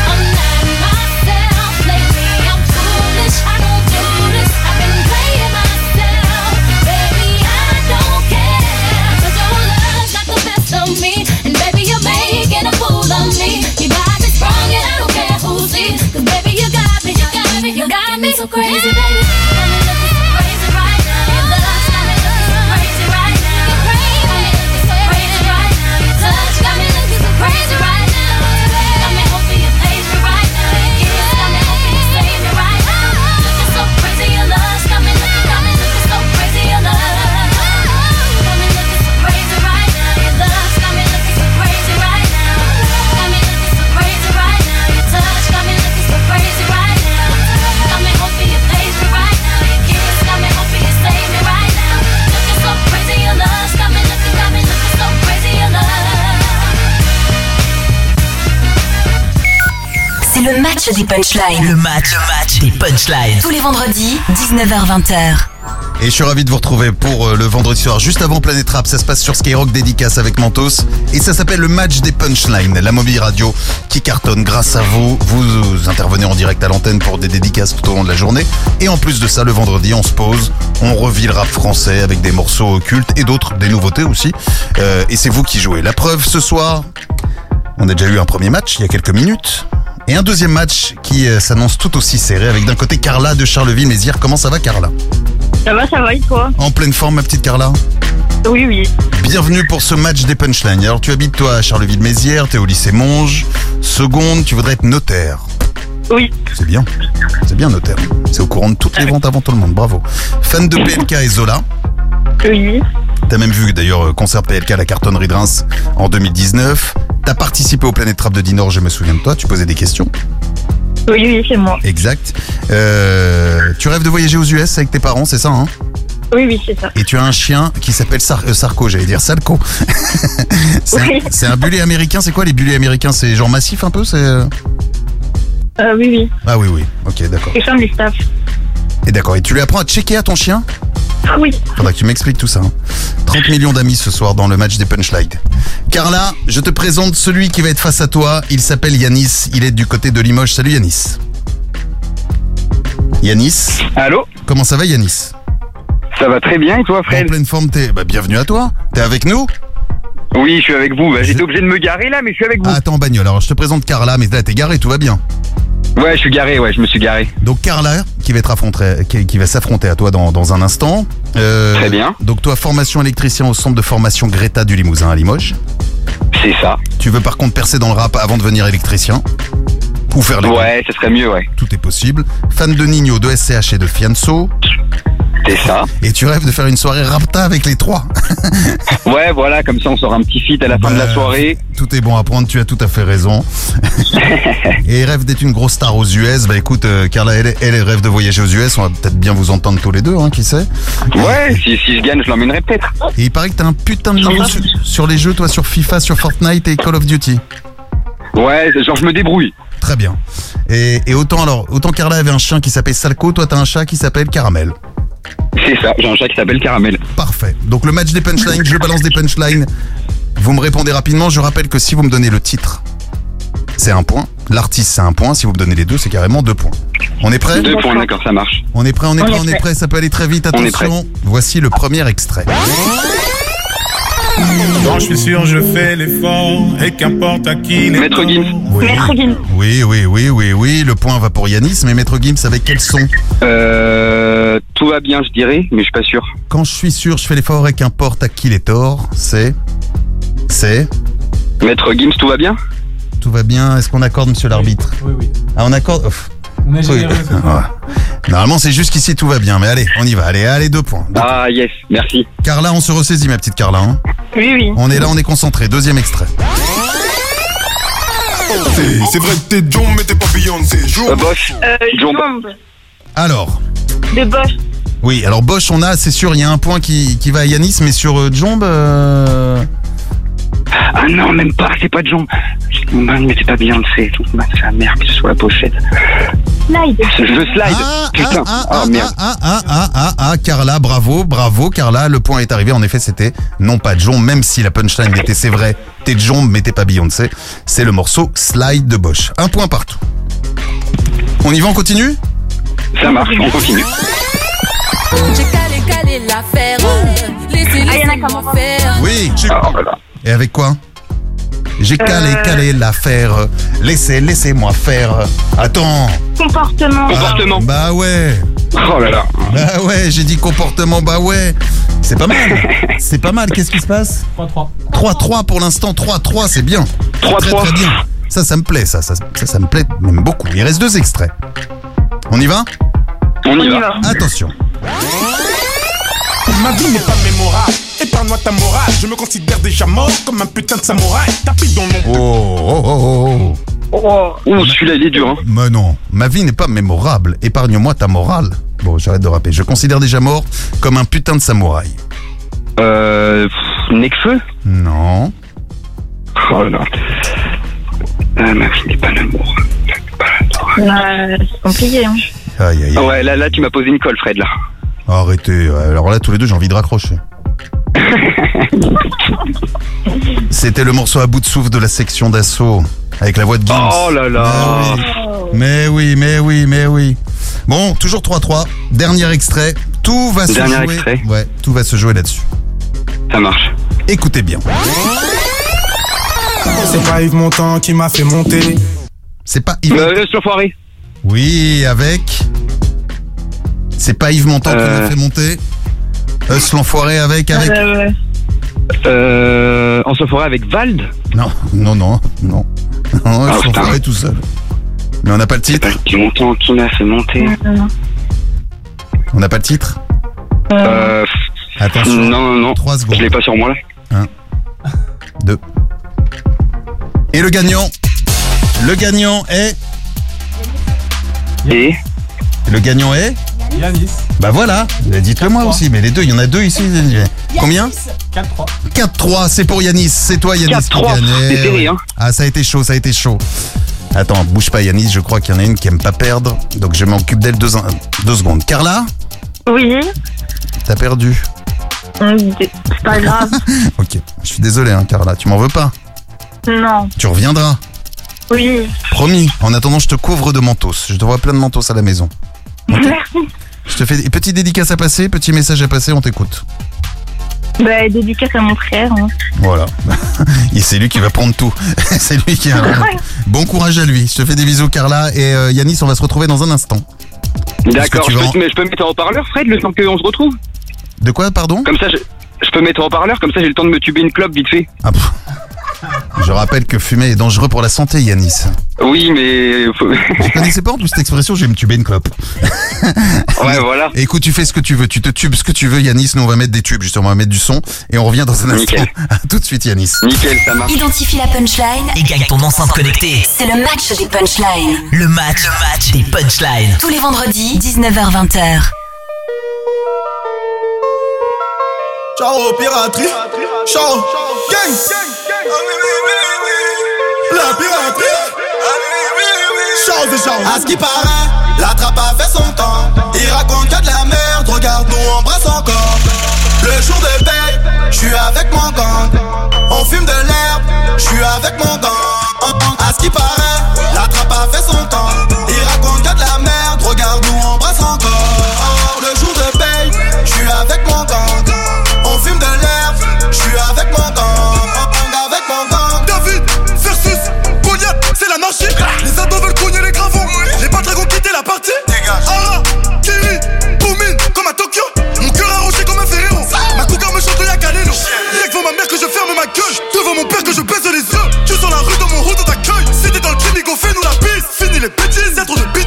des punchlines. Le match, le match des punchlines. Tous les vendredis, 19h-20h. Et je suis ravi de vous retrouver pour euh, le vendredi soir, juste avant Planète Rap. Ça se passe sur Skyrock Dédicace avec Mentos. Et ça s'appelle le match des punchlines, la mobile radio qui cartonne grâce à vous. Vous intervenez en direct à l'antenne pour des dédicaces tout au long de la journée. Et en plus de ça, le vendredi, on se pose, on revit le rap français avec des morceaux occultes et d'autres, des nouveautés aussi. Euh, et c'est vous qui jouez. La preuve, ce soir, on a déjà eu un premier match il y a quelques minutes. Et un deuxième match qui euh, s'annonce tout aussi serré avec d'un côté Carla de Charleville-Mézières. Comment ça va Carla? Ça va, ça va et toi? En pleine forme ma petite Carla? Oui, oui. Bienvenue pour ce match des punchlines. Alors tu habites toi à Charleville-Mézières, t'es au lycée Monge. Seconde, tu voudrais être notaire. Oui. C'est bien. C'est bien notaire. C'est au courant de toutes les ventes avant tout le monde. Bravo. Fan de PLK et Zola. Oui. T'as même vu d'ailleurs euh, concert PLK à la cartonnerie de Reims en 2019. T'as participé au Planète Trap de Dinor, je me souviens de toi, tu posais des questions. Oui, oui, c'est moi. Exact. Euh, tu rêves de voyager aux US avec tes parents, c'est ça, hein Oui, oui, c'est ça. Et tu as un chien qui s'appelle euh, Sarko, j'allais dire Salco. (laughs) c'est, un- bullet américain, c'est quoi les bullets américains? C'est genre massif un peu c'est... Euh, oui, oui. Ah oui, oui, ok, d'accord. Ils sont du staff. Et d'accord, et tu lui apprends à checker à ton chien? Oui. Faudra que tu m'expliques tout ça. hein. 30 millions d'amis ce soir dans le match des punchlines. Carla, je te présente celui qui va être face à toi. Il s'appelle Yanis. Il est du côté de Limoges. Salut Yanis. Yanis. Allô Comment ça va Yanis? Ça va très bien et toi Fred? En pleine forme, t'es. Bah, bienvenue à toi. T'es avec nous? Oui, je suis avec vous. Bah, J'étais obligé de me garer là, mais je suis avec vous. Ah, attends, en bagnole. Alors je te présente Carla, mais là t'es garé, tout va bien. Ouais, je suis garé, ouais, je me suis garé. Donc Carla, qui va être affrontée, qui, qui va s'affronter à toi dans, dans un instant. Euh, Très bien. Donc toi, formation électricien au centre de formation Greta du Limousin à Limoges. C'est ça. Tu veux par contre percer dans le rap avant de devenir électricien? Ou faire les Ouais, ce serait mieux, ouais. Tout est possible. Fan de Nino, de SCH et de Fianso. C'est ça. Et tu rêves de faire une soirée rapta avec les trois. (laughs) Ouais, voilà, comme ça on sort un petit feat à la fin de la soirée. Tout est bon à prendre, tu as tout à fait raison. (laughs) et rêve d'être une grosse star aux US. Bah écoute, euh, Carla, elle, elle rêve de voyager aux US. On va peut-être bien vous entendre tous les deux, hein, qui sait. Ouais, si, si je gagne, je l'emmènerai peut-être. Et il paraît que t'as un putain de niveau sur, sur les jeux, toi, sur FIFA, sur Fortnite et Call of Duty. Ouais, genre je me débrouille. Très bien. Et, et autant alors, autant Carla avait un chien qui s'appelle Salco, toi t'as un chat qui s'appelle Caramel. C'est ça, j'ai un chat qui s'appelle Caramel. Parfait. Donc le match des punchlines, je balance des punchlines. Vous me répondez rapidement. Je rappelle que si vous me donnez le titre, c'est un point. L'artiste, c'est un point. Si vous me donnez les deux, c'est carrément deux points. On est prêt? Deux points, d'accord, ça marche. On est prêt, on est prêt, on est prêt. Ça peut aller très vite. Attention. Voici le premier extrait. Quand je suis sûr, je fais l'effort, et qu'importe à qui les Maître Gims. Oui. Maître Gims. Oui, oui, oui, oui, oui. Le point va pour Yanis, mais Maître Gims avec quel son Euh, tout va bien, je dirais, mais je suis pas sûr. Quand je suis sûr, je fais l'effort et qu'importe à qui les torts, c'est. C'est. Maître Gims, tout va bien? Tout va bien. Est-ce qu'on accorde, monsieur l'arbitre? Oui, oui. Ah, on accorde. Ouf. On est Oui. généreux ce soir. (laughs) Ouais. Normalement, c'est jusqu'ici, tout va bien. Mais allez, on y va. Allez, allez, deux points. Deux Ah, yes, merci. Carla, on se ressaisit, ma petite Carla. hein. Oui, oui. On est là, on est concentré. Deuxième extrait. C'est vrai que t'es John, mais t'es pas Beyoncé. Euh, Bosch. Euh. Jombe. Alors. De Bosch. Oui, alors Bosch, on a, c'est sûr, il y a un point qui, qui va à Yanis, mais sur euh, Jombe. euh, Ah non, même pas, c'est pas de John. Man, mais c'est pas Beyoncé. Bah, c'est la merde que ce soit la pochette. Slide. Je slide. Ah, Putain. ah, Ah, ah, merde. ah, ah, ah, ah, ah, Carla, bravo, bravo, Carla, le point est arrivé. En effet, c'était non pas John, même si la punchline était, c'est vrai, t'es John, mais t'es pas Beyoncé. C'est le morceau Slide de Bosch. Un point partout. On y va, on continue? Ça marche, on continue. J'ai calé, calé l'affaire. Laissez, laissez-moi faire. Oui. Oh là là. Et avec quoi? J'ai calé, Euh. calé l'affaire. Laissez, laissez-moi faire. Attends. Comportement. Comportement. Bah ouais. Oh là là. Bah ouais, j'ai dit comportement, bah ouais. C'est pas mal. C'est pas mal. Qu'est-ce qui se passe? 3-3. 3-3 pour l'instant. 3-3, c'est bien. 3-3. Très très bien. Ça, ça me plaît, ça, ça, ça, ça me plaît même beaucoup. Il reste deux extraits. On y va? On y On y va. va. Attention. Ma vie n'est pas mémorable. Épargne-moi ta morale. Je me considère déjà mort comme un putain de samouraï. Tapis dans mon. Oh, oh, oh, oh. Oh. Ouh, celui-là, il est dur, hein. Mais non, ma vie n'est pas mémorable. Épargne-moi ta morale. Bon, j'arrête de rapper. Je considère déjà mort comme un putain de samouraï. Euh. pff, Necfeu Non. Oh là là. Euh, ma vie n'est pas l'amour. Euh, c'est compliqué, hein. Aïe, aïe, Ah aïe. ouais, là, là, tu m'as posé une colle, Fred, là. Arrêtez. Alors là, tous les deux, j'ai envie de raccrocher. (laughs) C'était le morceau à bout de souffle de la section d'assaut. Avec la voix de Gims. Oh là là. Mais oui, mais oui, mais oui. Bon, toujours 3-3. Dernier extrait. Tout va se Dernier jouer. extrait. Ouais, tout va se jouer là-dessus. Ça marche. Écoutez bien. C'est pas Yves Montand qui m'a fait monter. C'est pas Yves. Euh, l'enfoiré. Oui, avec. C'est pas Yves Montand qui Euh. m'a fait monter. Us l'enfoiré avec, avec. Euh, Euh. En se forêt avec Vald Non, non, non, non. Non, Ah, Us l'enfoiré tout seul. Mais on n'a pas le titre. Depuis longtemps qui m'a fait monter. On n'a pas le titre. Euh. Attention. Non, non, non. 3 secondes. Je l'ai pas sur moi, là. 2. Et le gagnant Le gagnant est. Et Le gagnant est Yanis. Bah voilà, dites-le moi aussi, mais les deux, il y en a deux ici. Combien 4-3. 4-3, c'est pour Yanis, c'est toi Yanis qui 4-3, gagne. c'est Eh serré, oui. hein. Ah ça a été chaud, ça a été chaud. Attends, bouge pas Yanis, je crois qu'il y en a une qui aime pas perdre, donc je m'occupe d'elle deux, deux secondes. Carla, Oui. t'as perdu. C'est pas (laughs) grave. Ok, je suis désolé hein, Carla, tu m'en veux pas. non. Tu reviendras, Oui. promis. En attendant, je te couvre de mentos. Je te vois plein de mentos à la maison. Merci. Je te fais des petits dédicaces à passer, petit message à passer, on t'écoute. Bah, dédicace à mon frère. hein. Voilà. (laughs) Et c'est lui qui va prendre tout. (laughs) c'est lui qui tout. Bon courage à lui. Je te fais des bisous Carla et euh, Yanis, on va se retrouver dans un instant. D'accord, je, peux- en- mais je peux mettre en haut-parleur, Fred, le temps qu'on se retrouve? De quoi, pardon? Comme ça, je, je peux mettre en haut-parleur, comme ça j'ai le temps de me tuber une clope vite fait. Ah, pff. Je rappelle que fumer est dangereux pour la santé, Yanis. Oui, mais... Je connaissais pas en plus cette expression, je vais me tuber une clope. (laughs) ouais, voilà. Écoute, tu fais ce que tu veux, tu te tubes ce que tu veux, Yanis. Nous, on va mettre des tubes, justement, on va mettre du son et on revient dans un instant. Nickel. (laughs) À tout de suite, Yanis. Nickel, ça marche. Identifie la punchline. Et gagne ton enceinte connectée. C'est le match des punchlines. Le match, le match des punchlines. Tous les vendredis, 19h-20h. Ciao piraterie, ciao gang, la piraterie, ciao c'est ciao. À ce qui paraît, la trappe a fait son temps. Il raconte a de la merde, regarde nous embrasse encore. Le jour de paye, je suis avec mon gang. On fume de l'herbe, je suis avec mon gang. À ce qui paraît, la trappe a fait son temps. Je ferme ma gueule. Devant mon père que je baisse les yeux. Tu sur la rue dans mon route d'accueil. T'es dans le crime, go fais-nous la piste. Fini les bêtises, y'a trop de bêtises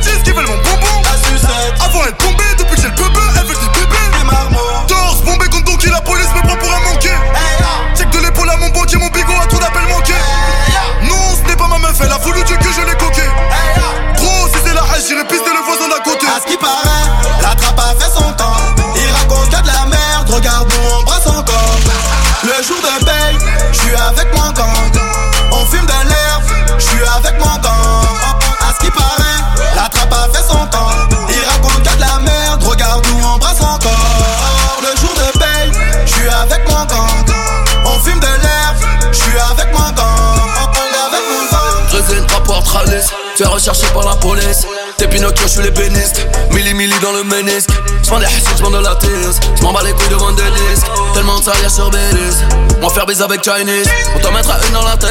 de tise. J'm'en bats les couilles devant des disques. Tellement de salière sur Belize. M'en faire baiser avec Chinese. On t'en mettra une dans la tête.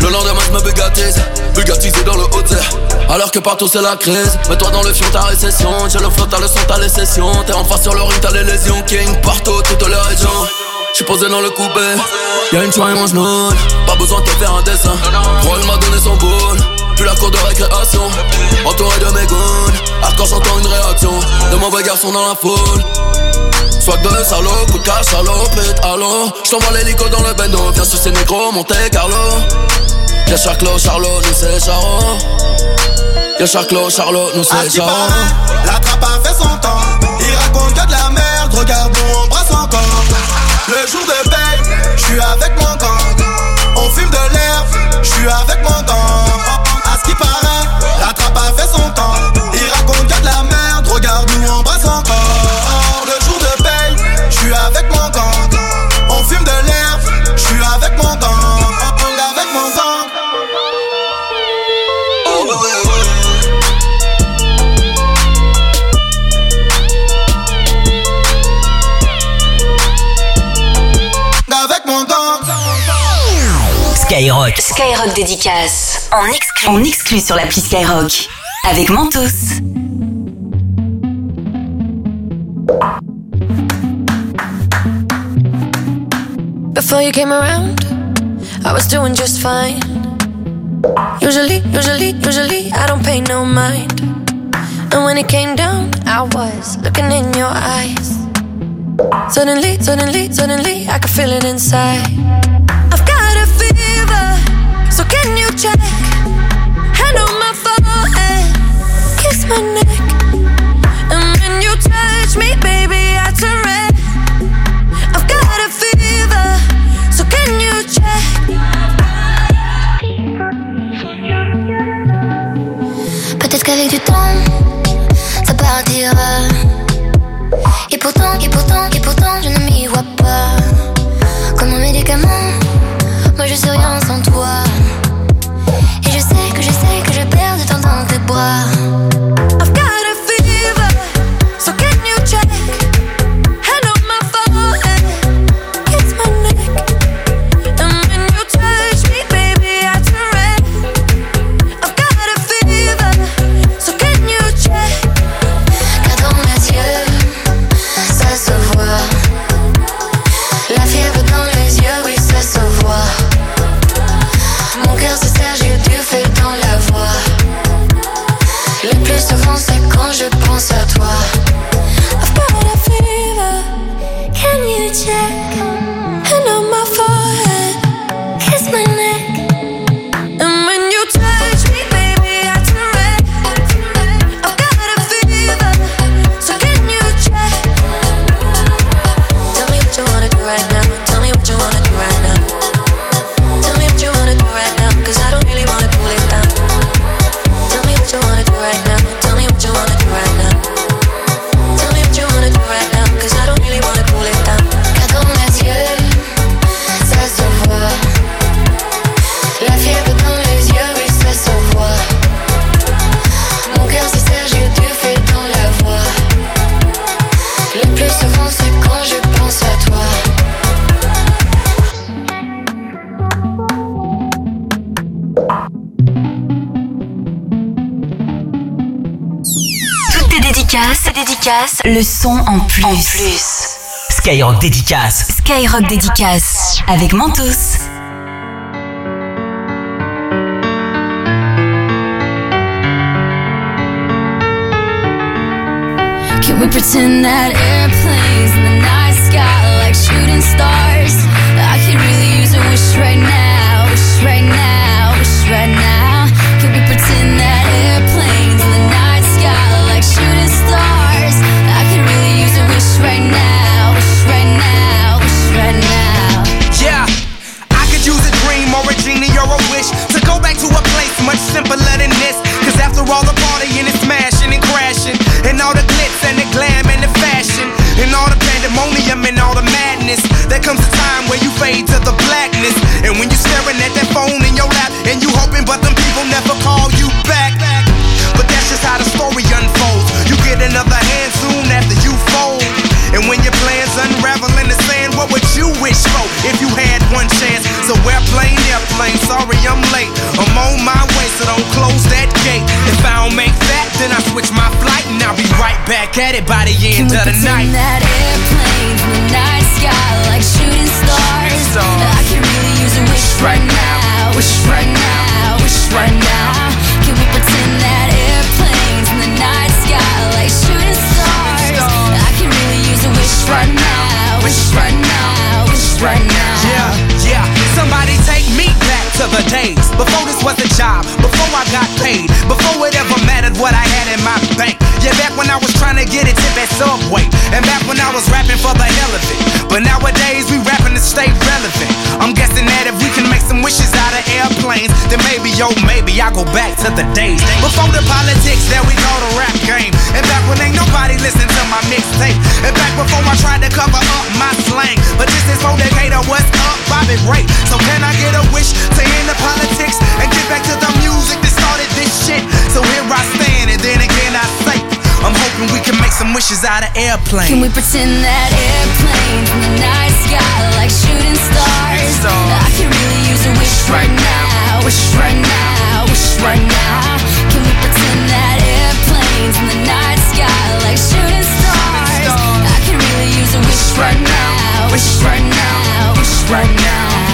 Le lendemain, j'me bugatise. Bugatisé dans le haut Alors que partout c'est la crise. Mets-toi dans le fion, ta récession. J'ai le flot, t'as le son, t'as les sessions. T'es en face sur le ring, t'as les lésions. King partout, toutes les régions. J'suis posé dans le coupé. Y'a une soirée, noun. Pas besoin de te faire un dessin. Roll m'a donné son boule. Puis la cour de récréation. Entouré de mes goons. Hardcore, j'entends une réaction. De mauvais garçons dans la foule. Swag de salaud, coup de cash, salopette, allô J't'envoie l'hélico dans le bendo, viens sur ces négros, Monte Carlo Y'a Charclo, Charlot, nous c'est Charo Y'a Charclo, Charlot, nous c'est Charo la trappe a fait son temps. Il raconte a de la merde, regarde nous embrasse encore. Le jour de paye, je suis avec mon gang. On fume de l'herbe, je suis avec mon gang. À ce qui paraît, Skyrock. Skyrock dédicace. En exclu. En exclu sur l'appli Skyrock. Avec Mentos. Before you came around, I was doing just fine. Usually, usually, usually, I don't pay no mind. And when it came down, I was looking in your eyes. Suddenly, suddenly, suddenly, I could feel it inside. Peut-être qu'avec du temps, ça partira. Et pourtant, et pourtant, et pourtant, je ne m'y vois pas. Comme un médicament, moi je suis rien sans toi. Et je sais que je sais que je perds de temps en temps de boire. Le son en plus. En plus. Skyrock dédicace. Skyrock dédicace avec Mentos. Can we pretend that airplanes there comes a time where you fade to the blackness. And when you're staring at that phone in your lap, and you hoping, but them people never call you back. But that's just how the story unfolds. You get another hand soon after you fold. And when your plans unravel in the sand, what would you wish for if you had one chance? So airplane, airplane, sorry I'm late. I'm on my way, so don't close that gate. If I don't make that, then I switch my flight and I'll be right back at it by the end of the night. Pretend airplanes in the night sky like shooting stars? I can really use a wish right now, wish right now, wish right now. Can we pretend that airplanes in the night sky like shooting stars? I can really use a wish right now, wish right now, wish right now. Yeah, yeah. Somebody take me back to the days before this was a job, before I got paid, before it ever mattered what I had in my bank. Yeah, back when I was to get a tip at Subway, and back when I was rapping for the hell of it. But nowadays we rapping to stay relevant. I'm guessing that if we can make some wishes out of airplanes, then maybe, yo, maybe I'll go back to the days before the politics that we call the rap game, and back when ain't nobody listened to my mixtape, and back before I tried to cover up my slang. But this is for Decatur, what's up, Bobby Ray? So can I get a wish to end the politics and get back to the music that started this shit? So here I stand, and then again I say, I'm hoping we can make some wishes out of airplanes. Can we pretend that airplanes in the night sky like shooting stars? I can really use a wish right now, wish right now, wish right now. Can we pretend that airplanes in the night sky like shooting stars? I can really use a wish right now, wish right now, wish right now.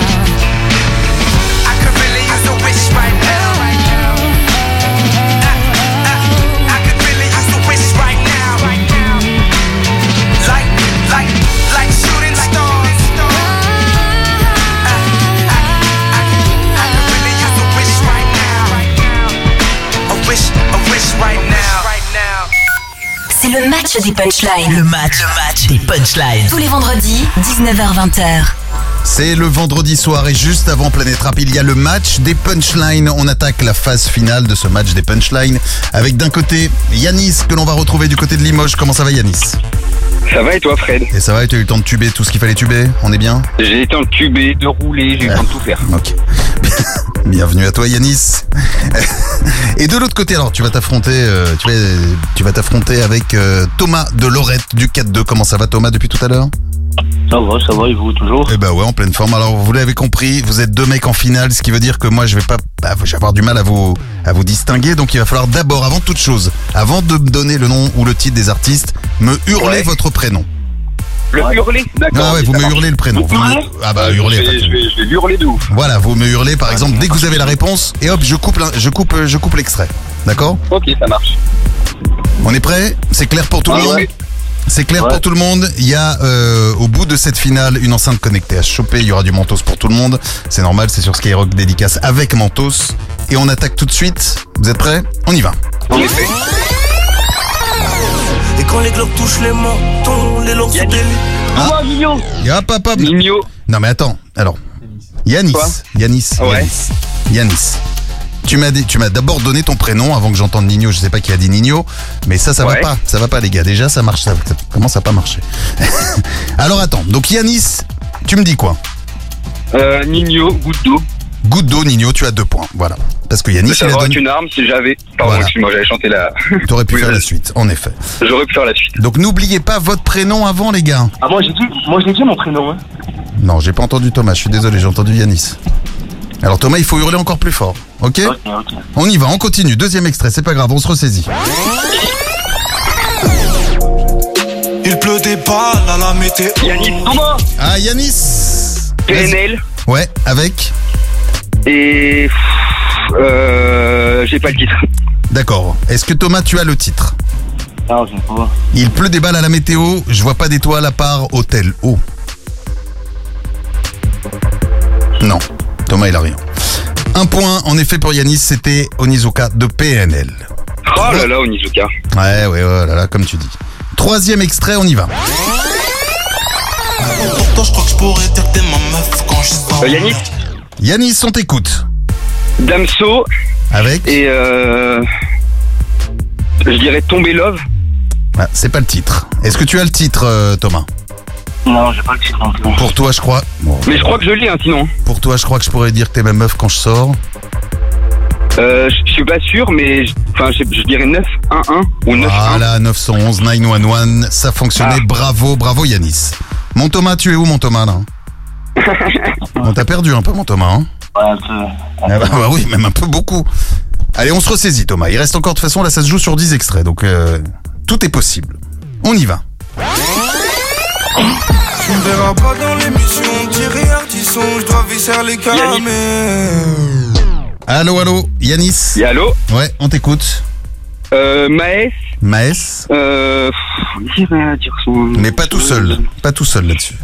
C'est le match des punchlines. Le match, le match des punchlines. Tous les vendredis, 19h-20h. C'est le vendredi soir et juste avant Planète Rap, il y a le match des punchlines. On attaque la phase finale de ce match des punchlines avec d'un côté Yanis que l'on va retrouver du côté de Limoges. Comment ça va Yanis? Ça va et toi, Fred Et ça va, tu as eu le temps de tuber tout ce qu'il fallait tuber On est bien J'ai été entubé, de rouler, j'ai eu le temps de tout faire. Ok. (laughs) Bienvenue à toi Yanis. (laughs) Et de l'autre côté, alors tu vas t'affronter, euh, tu vas, tu vas t'affronter avec euh, Thomas de Lorette du 4-2. Comment ça va Thomas depuis tout à l'heure? Ça va, ça va, et vous toujours? Eh ben ouais, en pleine forme. Alors vous l'avez compris, vous êtes deux mecs en finale, ce qui veut dire que moi je vais pas, bah, je vais avoir du mal à vous, à vous distinguer. Donc il va falloir d'abord, avant toute chose, avant de me donner le nom ou le titre des artistes, me hurler votre prénom. Le hurler? D'accord. Ah ouais, vous me marche. hurlez le prénom. Vous me- Ah bah hurler. Je vais, je vais, je vais lui hurler de ouf. Voilà, vous me hurlez par exemple dès que vous avez la réponse et hop, je coupe, je coupe, je coupe l'extrait. D'accord? Ok, ça marche. On est prêt? C'est clair pour tout le Ah monde? ouais. C'est clair Ouais. pour tout le monde. Il y a euh, au bout de cette finale une enceinte connectée à choper. Il y aura du Mentos pour tout le monde. C'est normal, c'est sur Skyrock dédicace avec Mentos. Et on attaque tout de suite. Vous êtes prêts? On y va. En effet. Et quand les globes touchent les mentons, les langues se délient. Ah. Et hop, hop, hop. Non mais attends. Alors, Yanis. Quoi? Yanis. Ouais. Yanis. Yanis. Tu m'as dit- tu m'as d'abord donné ton prénom avant que j'entende Nino. Je sais pas qui a dit Nino, mais ça, ça va Ouais. pas. Ça va pas, les gars. Déjà, ça marche. Ça, ça commence à pas marcher. (laughs) Alors attends. Donc Yanis, tu me dis quoi? Euh, Nino, goutte d'eau. Goutte d'eau, Nino, tu as deux points. Voilà. Parce que Yanis, Ça il a aurait donné. été une arme si j'avais. Pardon, Voilà. excuse-moi, j'avais chanté la. T'aurais pu (laughs) Oui, faire la suite, en effet. J'aurais pu faire la suite. Donc n'oubliez pas votre prénom avant, les gars. Ah, moi j'ai dit, moi j'ai dit mon prénom. Hein. Non, j'ai pas entendu Thomas. Je suis désolé, j'ai entendu Yanis. Alors Thomas, il faut hurler encore plus fort. Ok Ok, ok. On y va, on continue. Deuxième extrait, c'est pas grave, on se ressaisit. Il pleut des balles à la météo. Yannick Thomas Ah, Yanis PNL. Ouais, avec Et. Euh. J'ai pas le titre. D'accord. Est-ce que Thomas, tu as le titre? Ah, je sais pas. Il pleut des balles à la météo, je vois pas d'étoiles à part hôtel. Oh. Non, Thomas, il a rien. Un point, en effet, pour Yanis, c'était Onizuka de PNL. Oh là là, Onizuka. Ouais, ouais, ouais, là, là, comme tu dis. Troisième extrait, on y va. Pourtant, je crois que je pourrais ma meuf quand je sors. Euh, Yannick Yanis, on t'écoute. Damso. Avec Et euh. Je dirais Tomber Love. Ah, C'est pas le titre. Est-ce que tu as le titre, euh, Thomas? Non, j'ai pas le titre non plus. Pour toi, je crois. bon, Mais je crois que je l'ai, hein, sinon. pour toi, je crois que je pourrais dire que t'es ma meuf quand je sors. Euh, je je suis pas sûr, mais je- enfin, je, je dirais 9-1-1 ou 9-1. Voilà, 911, 911, ça fonctionnait. Ah. Bravo, bravo Yanis. Mon Thomas, tu es où mon Thomas là (laughs) On t'a perdu un peu mon Thomas. Hein Ouais, un peu. ah bah, bah oui, même un peu beaucoup. Allez, on se ressaisit Thomas. Il reste encore de toute façon, là ça se joue sur 10 extraits, donc euh, tout est possible. On y va. Tu me verras pas dans l'émission, Thierry Ardisson, je dois visser les camés. Allô, allô, Yanis Et allô Ouais, on t'écoute. Euh, Maës. Maës Euh. pff, J'irais dire son. Mais pas tout seul. Pas tout seul là-dessus.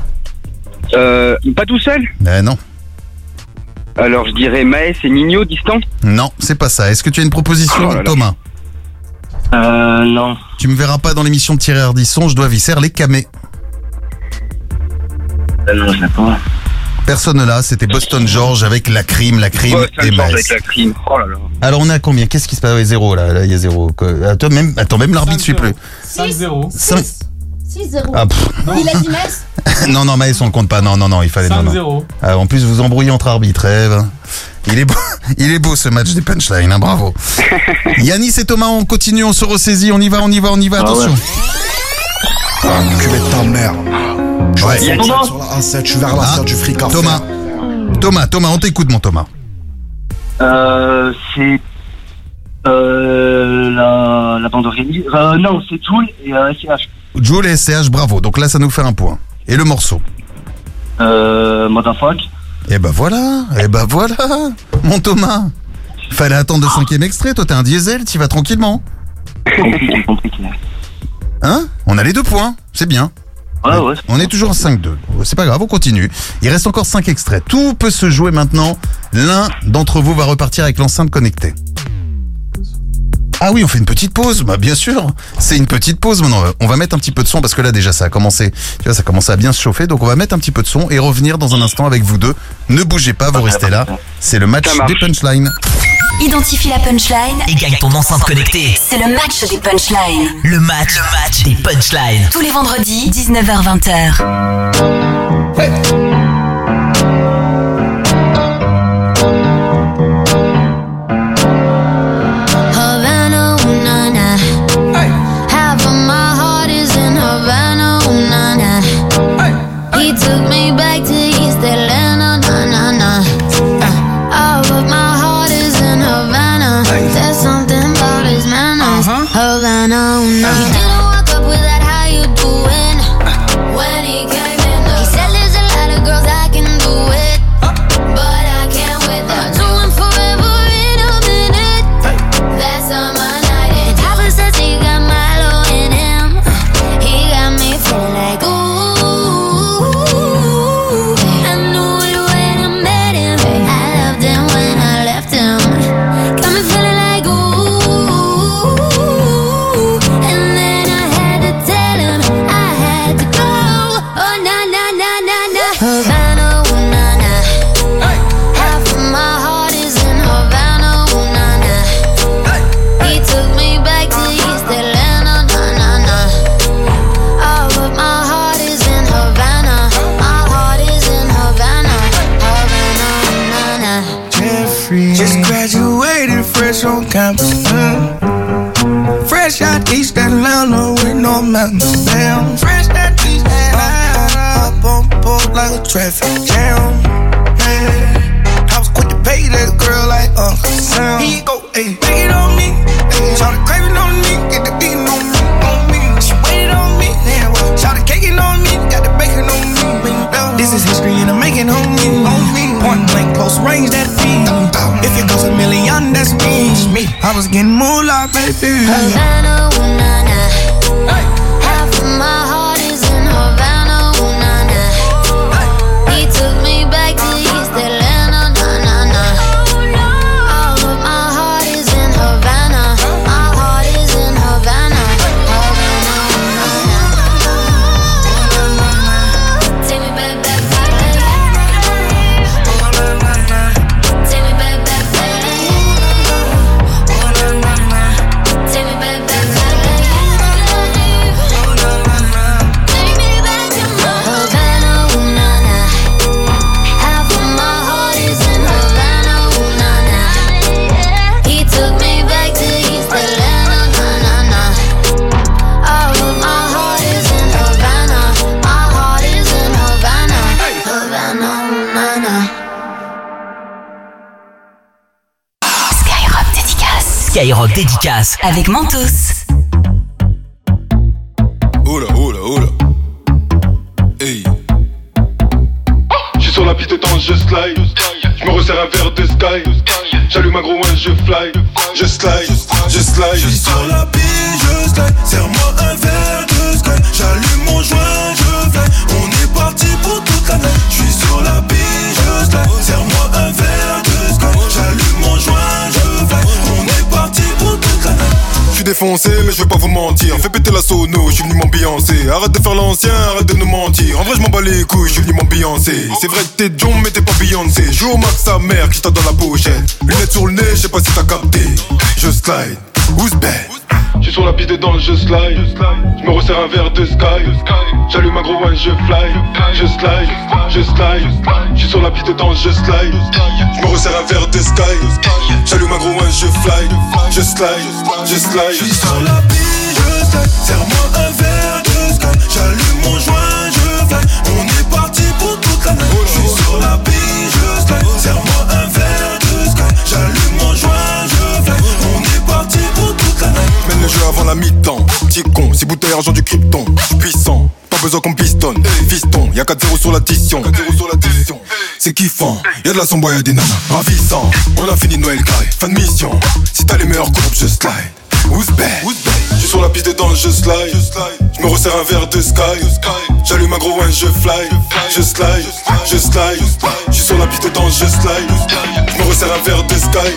Euh, pas tout seul Eh non. Alors je dirais Maës et Nino distant. Non, c'est pas ça. Est-ce que tu as une proposition, Oh là là. Thomas? Euh, non. Tu me verras pas dans l'émission de Thierry Ardisson, je dois visser les camés. Non, je sais pas. Personne là, c'était Boston George avec la crime, la crime Ouais, ça et avec la crime. Oh là là. Alors on est à combien? Qu'est-ce qui se passe? Ouais, Zéro là, là il y a zéro. Que- Attends, même, attends, même l'arbitre suit plus. 5-0. Cinq- 6-0. Ah, pff. Il a dit Metz (laughs) non, non, Maës, on le compte pas. Non, non, non, il fallait. non, non. 5-0. Ah, en plus, vous embrouillez entre arbitres, Ève. Il est beau, (laughs) il est beau ce match des punchlines, hein, bravo. (laughs) Yanis et Thomas, on continue, on se ressaisit, on y va, on y va, on y va, Ah attention. Enculé de ta mère. Je Ouais. vais Yannick. sur la A7, je suis vers la Ah, serre du fric à Thomas. Thomas, Thomas, on t'écoute, mon Thomas. Euh, c'est. Euh, la, la bande organisée. Euh, non, c'est Tool et euh, SCH. Joule et SCH, bravo. Donc là, ça nous fait un point. Et le morceau Euh, Motherfuck. Eh ben voilà, eh ben voilà, mon Thomas. Fallait attendre le cinquième extrait, toi t'es un diesel, t'y vas tranquillement. (laughs) Compliqué, compliqué. Hein? On a les deux points, c'est bien. Ouais. On est toujours à 5-2. C'est pas grave, on continue. Il reste encore 5 extraits. Tout peut se jouer maintenant. L'un d'entre vous va repartir avec l'enceinte connectée. Ah oui, on fait une petite pause. Bah bien sûr, c'est une petite pause maintenant. On va mettre un petit peu de son parce que là déjà ça a commencé. Tu vois, ça commence à bien se chauffer. Donc on va mettre un petit peu de son et revenir dans un instant avec vous deux. Ne bougez pas, vous restez là. C'est le match des punchlines. Identifie la punchline Et gagne ton enceinte connectée. C'est le match des punchlines. Le match, le match des punchlines. Tous les vendredis, 19h-20h. Havana, traffic jam. Man, I was quick to pay that girl like Uncle Sam. He go, hey, take it on me. Hey, Shout craving on me, get the beating on me, on me. She waited on me, yeah, well, shout caking on me, got the bacon on me. This is history and I'm making on me, on me. Point blank, close range, that beat. If it goes a million, that's me. me. I was getting moolah, baby. Havana, ooh na na. Half Skyrock dédicace. Avec Mentos. Oula, oula, oula. Hey. J'suis sur la piste de temps, je slide. J'me resserre un verre de sky. J'allume un gros one, je fly. Je slide, je slide. J'suis sur la piste, je slide. Serre-moi un verre de sky. J'allume mon joint, je fly. On est parti pour mais je vais pas vous mentir. Fais péter la sono, je suis venu m'ambiancer. Arrête de faire l'ancien, arrête de nous mentir. En vrai, je m'en bats les couilles, je suis venu m'ambiancer. C'est vrai que t'es John, mais t'es pas Beyoncé. Joue au max sa mère qui t'a dans la pochette. Lunettes sur le nez, je sais pas si t'as capté. Je slide, who's bad? Je suis sur la piste de danse, je slide. Je me resserre un verre de sky. J'allume un gros one, je fly. Je slide, je slide. Je suis sur la piste de danse, je slide. Je me resserre un verre de sky. J'allume un gros one, je fly. Je slide, je slide. J'suis sur la piste, je slide. Serre-moi un verre de sky. J'allume mon joint, je fly. On est parti pour toute la nuit. J'suis sur la piste, je slide. Serre-moi un verre de sky. J'allume le jeu avant la mi-temps. Petit con, c'est bouteille argent du krypton. J'suis puissant, pas besoin qu'on pistonne. Fiston, y'a 4-0 sur l'addition. C'est kiffant, y'a de la sombre, y'a des nanas. Ravissant, on a fini Noël carré. Fin de mission, si t'as les meilleurs courbes, je slide. Who's bad? J'suis sur la piste de danse, je slide. J'me resserre un verre de sky. J'allume un gros one, je fly. Je slide, je slide. J'suis sur la piste de danse, je slide. J'me resserre un verre de sky.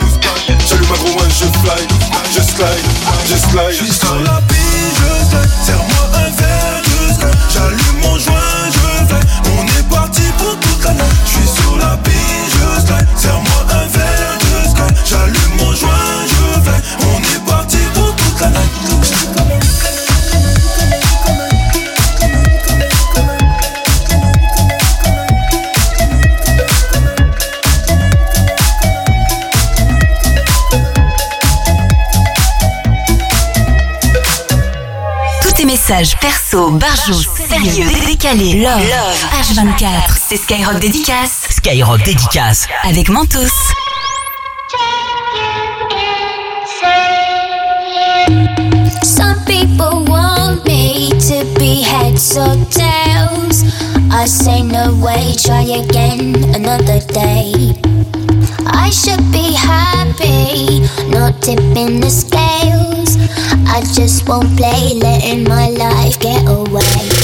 J'allume un gros one, je fly. Je slide, je slide. J'suis sur la piste, je slide. Serre-moi un verre de sky. J'allume mon joint, je fly. On est parti pour toute la nuit. Messages perso, barjou, sérieux, décalé, love, H24. C'est Skyrock Dédicace. Skyrock Dédicace. Avec Mentos. Some people want me to be heads or tails. I say no way, try again another day. I should be happy, not tipping the scales. I just won't play, letting my life get away.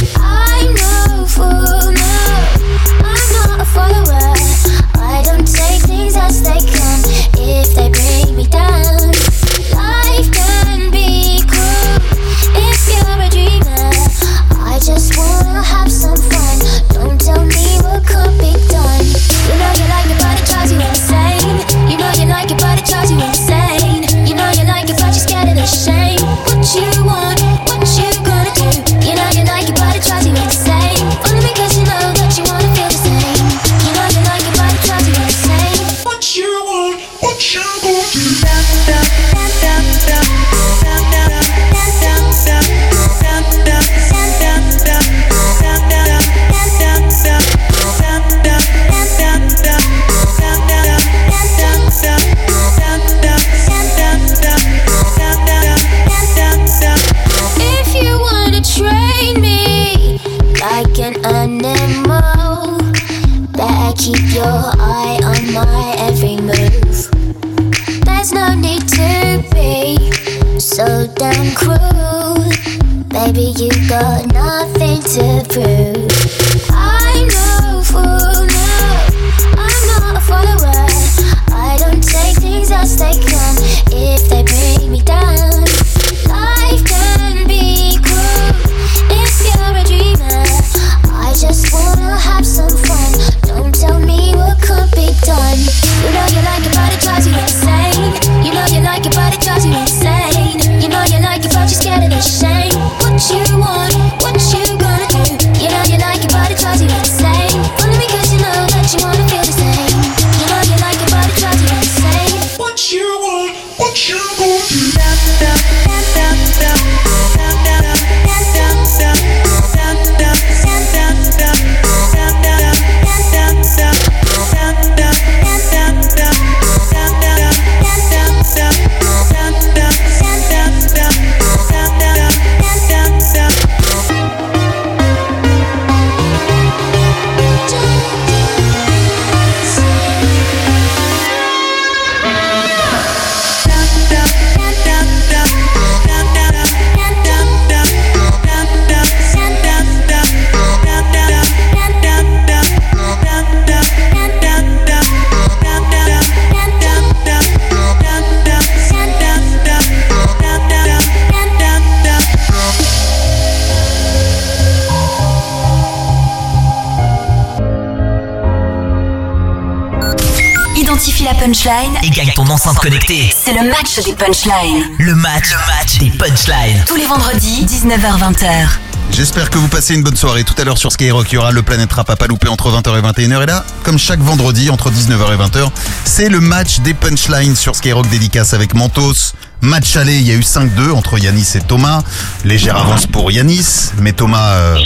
Punchlines. Le match, le match des punchlines. Tous les vendredis, 19h-20h. J'espère que vous passez une bonne soirée. Tout à l'heure sur Skyrock, il y aura le Planète Rap à pas louper entre 20h et 21h. Et là, comme chaque vendredi entre 19h et 20h, c'est le match des punchlines sur Skyrock dédicace avec Mentos. Match aller, il y a eu 5-2 entre Yanis et Thomas. Légère avance pour Yanis, mais Thomas euh,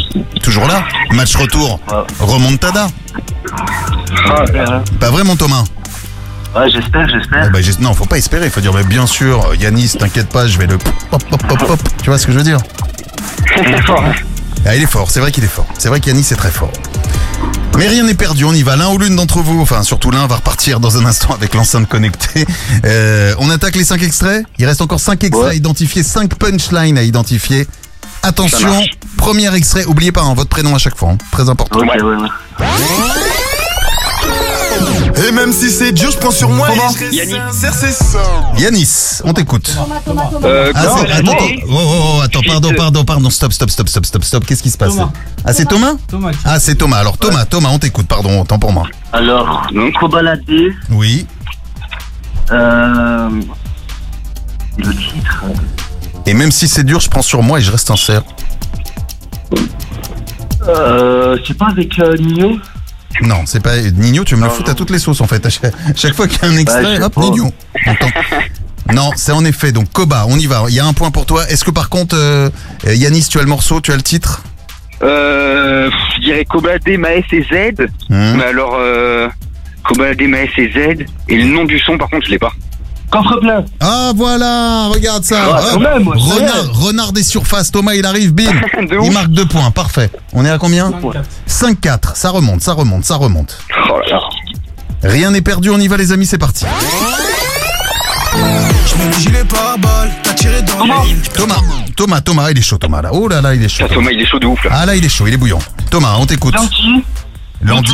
toujours là. Match retour, remontada. Pas vraiment Thomas Ouais, j'espère, j'espère. Ben, j'es- non, faut pas espérer, faut dire mais bien sûr, Yanis, t'inquiète pas, je vais le pop pop pop pop. Tu vois ce que je veux dire? Ah, il est fort, c'est vrai qu'il est fort. C'est vrai qu'Yanis est très fort. Mais rien n'est perdu, on y va. L'un ou l'une d'entre vous, enfin surtout l'un, va repartir dans un instant avec l'enceinte connectée. (laughs) Euh, on attaque les 5 extraits. Il reste encore 5 extraits à identifier, 5 punchlines à identifier. Attention, marche. premier extrait. Oubliez pas hein, votre prénom à chaque fois, hein. très important. Ouais, ouais. Et même si c'est dur, je prends sur moi. Comment et je reste sincère, c'est ça. Yanis, on t'écoute. Euh, Ah, c'est- attends, attends, oh, oh, oh, attends, pardon, pardon, pardon, stop, stop, stop, stop, stop, stop, qu'est-ce qui se passe Thomas. Ah, c'est Thomas Thomas. Ah, c'est Thomas. Alors, Thomas, Thomas, on t'écoute, pardon, autant pour moi. Alors, balader. Oui. Euh. Le titre. Et même si c'est dur, je prends sur moi et je reste sincère. Euh. C'est pas avec euh, Nino? Non, c'est pas Nino, tu me le fous à toutes les sauces en fait. À chaque, chaque fois qu'il y a un extrait, Bah, sais hop. Nino. (laughs) Non, c'est en effet donc Koba, on y va. Il y a un point pour toi. Est-ce que par contre, euh, Yanis, tu as le morceau, tu as le titre? Euh, je dirais Kobalade, Maes et Z. Hmm. Mais alors, euh, Kobalade, Maes et Z. Et le nom du son, par contre, je l'ai pas. Coffre plein. Ah voilà, regarde ça. Quand même, ouais, renard, renard des surfaces, Thomas il arrive, bim. (laughs) il marque deux points, parfait. On est à combien 5-4, ça remonte, ça remonte, ça remonte. Oh là là. Rien n'est perdu, on y va les amis, c'est parti. Je mets le gilet pare-balles, t'as tiré dans le mille. Thomas, Thomas, Thomas, il est chaud Thomas là. Oh là là, il est chaud. Thomas, il est chaud de ouf là. Ah là, il est chaud, il est bouillant. Thomas, on t'écoute. Landy.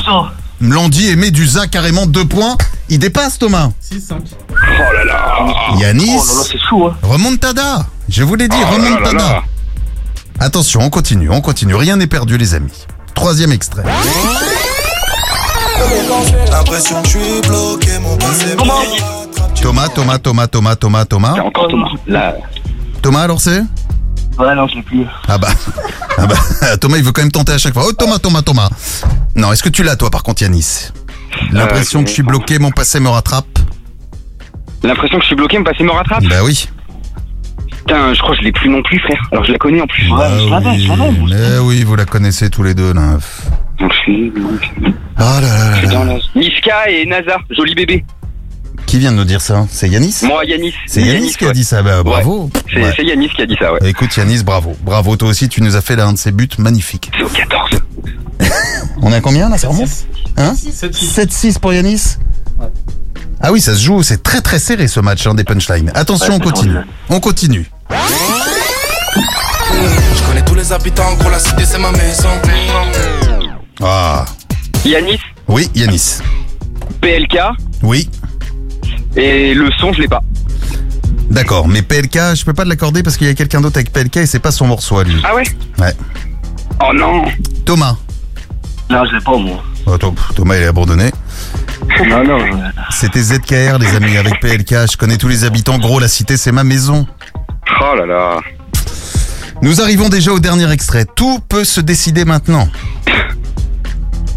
Landy et Médusa carrément deux points. Il dépasse Thomas. 6-5. Oh là là. Yanis. Oh là là, c'est chaud, hein. Remontada. Je vous l'ai dit, Oh là là là remontada. Attention, on continue, on continue. Rien n'est perdu les amis. Troisième extrait. L'impression que je suis bloqué, mon passé. Thomas, Thomas, Thomas, Thomas, Thomas, Thomas. Encore Thomas. Là. Thomas alors c'est Ouais, non, je l'ai plus. Ah bah. (laughs) Ah bah. Thomas il veut quand même tenter à chaque fois. Oh Thomas, Thomas, Thomas. Non, est-ce que tu l'as toi par contre Yanis L'impression Euh, que je suis bloqué, mon passé me rattrape. L'impression que je suis bloqué, mon passé me rattrape. Bah oui. Putain, je crois que je l'ai plus non plus, frère. Alors je la connais en plus. Bah oui, mais oui, vous la connaissez tous les deux là. Donc je suis. Ah là là là je là. Niska et NASA, joli bébé. Qui vient de nous dire ça C'est Yanis Moi, Yanis. C'est Yanis qui a ouais. dit ça, bah bravo. C'est Ouais. Yanis qui a dit ça, ouais. Écoute Yanis, bravo. Bravo, toi aussi tu nous as fait l'un de ces buts magnifiques. C'est au 14. (laughs) On est à combien là, ça remonte Hein 7-6 pour Yanis Ah oui, ça se joue, c'est très très serré ce match hein, des punchlines. Attention, Ouais, on continue. On continue. Je connais tous les habitants, gros, la cité c'est ma maison. Ah. Yanis, Oui, Yanis. PLK, Oui. Et le son, je l'ai pas. D'accord, mais PLK, je peux pas l'accorder parce qu'il y a quelqu'un d'autre avec PLK et c'est pas son morceau à lui. Ah ouais Ouais. Oh non Thomas. Non, je l'ai pas, moi. Oh, Tho- Thomas, il est abandonné. (laughs) Non, non. C'était ZKR, les amis, avec PLK. Je connais tous les habitants. Gros, la cité, c'est ma maison. Oh là là. Nous arrivons déjà au dernier extrait. Tout peut se décider maintenant.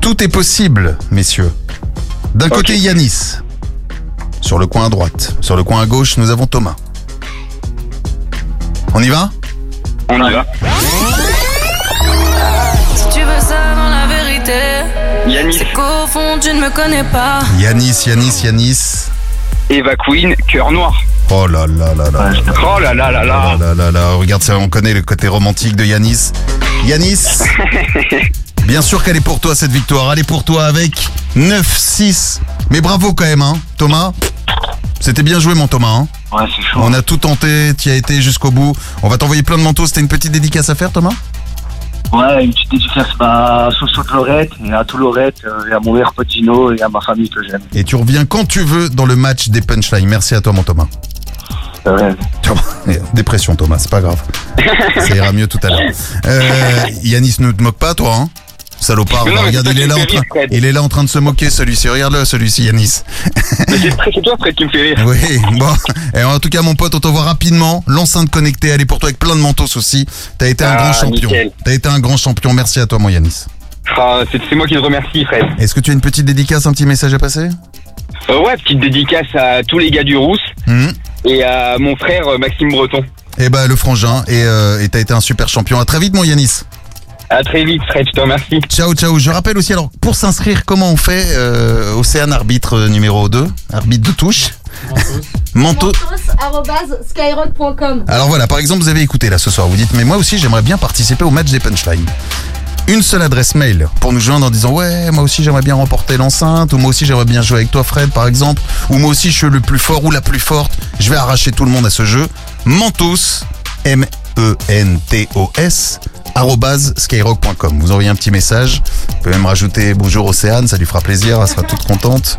Tout est possible, messieurs. D'un côté, Yanis. Sur le coin à droite. Sur le coin à gauche, nous avons Thomas. On y va On y va. Si tu veux savoir la vérité, Yanis. c'est qu'au fond tu ne me connais pas. Yanis, Yanis, Yanis. Eva Queen, cœur noir. Oh là là là là. Oh là là là là. Oh là là là, regarde ça, on connaît le côté romantique de Yanis. Yanis, (laughs) bien sûr qu'elle est pour toi cette victoire, elle est pour toi avec 9-6. Mais bravo quand même, hein, Thomas. C'était bien joué mon Thomas. Hein. Ouais, c'est chaud. On a tout tenté, tu as été jusqu'au bout. On va t'envoyer plein de manteaux, c'était une petite dédicace à faire Thomas? Ouais, une petite dédicace à Soso de Lorette, et à tout Lorette, euh, et à mon pote Gino, et à ma famille que j'aime. Et tu reviens quand tu veux dans le match des punchlines. Merci à toi mon Thomas. Thomas, (laughs) Dépression Thomas, c'est pas grave. (laughs) Ça ira mieux tout à l'heure. Euh, Yanis, ne te moque pas toi, hein Salopard, non, regarde, il est, là en train, rire, il est là en train de se moquer celui-ci. Regarde-le, celui-ci, Yanis. Mais c'est (laughs) toi, Fred, qui me fait rire. Oui, bon. Et en tout cas, mon pote, on te voit rapidement. L'enceinte connectée, elle est pour toi avec plein de mantos aussi. T'as été un Ah, grand champion. T'as été un grand champion. Merci à toi, mon Yanis. Ah, c'est moi qui te remercie, Fred. Est-ce que tu as une petite dédicace, un petit message à passer? Euh, ouais, petite dédicace à tous les gars du Rousse Mhm. et à mon frère euh, Maxime Breton. Eh ben, le frangin. Et euh, et t'as été un super champion. À très vite, mon Yanis. À très vite, Fred, je te remercie. Ciao, ciao. Je rappelle aussi, alors, pour s'inscrire, comment on fait euh, Océane arbitre euh, numéro 2, arbitre de touche. Manteau. skyrock.com. Alors voilà, par exemple, vous avez écouté là ce soir, vous dites, mais moi aussi j'aimerais bien participer au match des punchlines. Une seule adresse mail pour nous joindre en disant ouais moi aussi j'aimerais bien remporter l'enceinte ou moi aussi j'aimerais bien jouer avec toi Fred par exemple ou moi aussi je suis le plus fort ou la plus forte je vais arracher tout le monde à ce jeu mentos M E N T O S skyrock.com vous envoyez un petit message vous pouvez même rajouter bonjour Océane ça lui fera plaisir elle sera toute contente.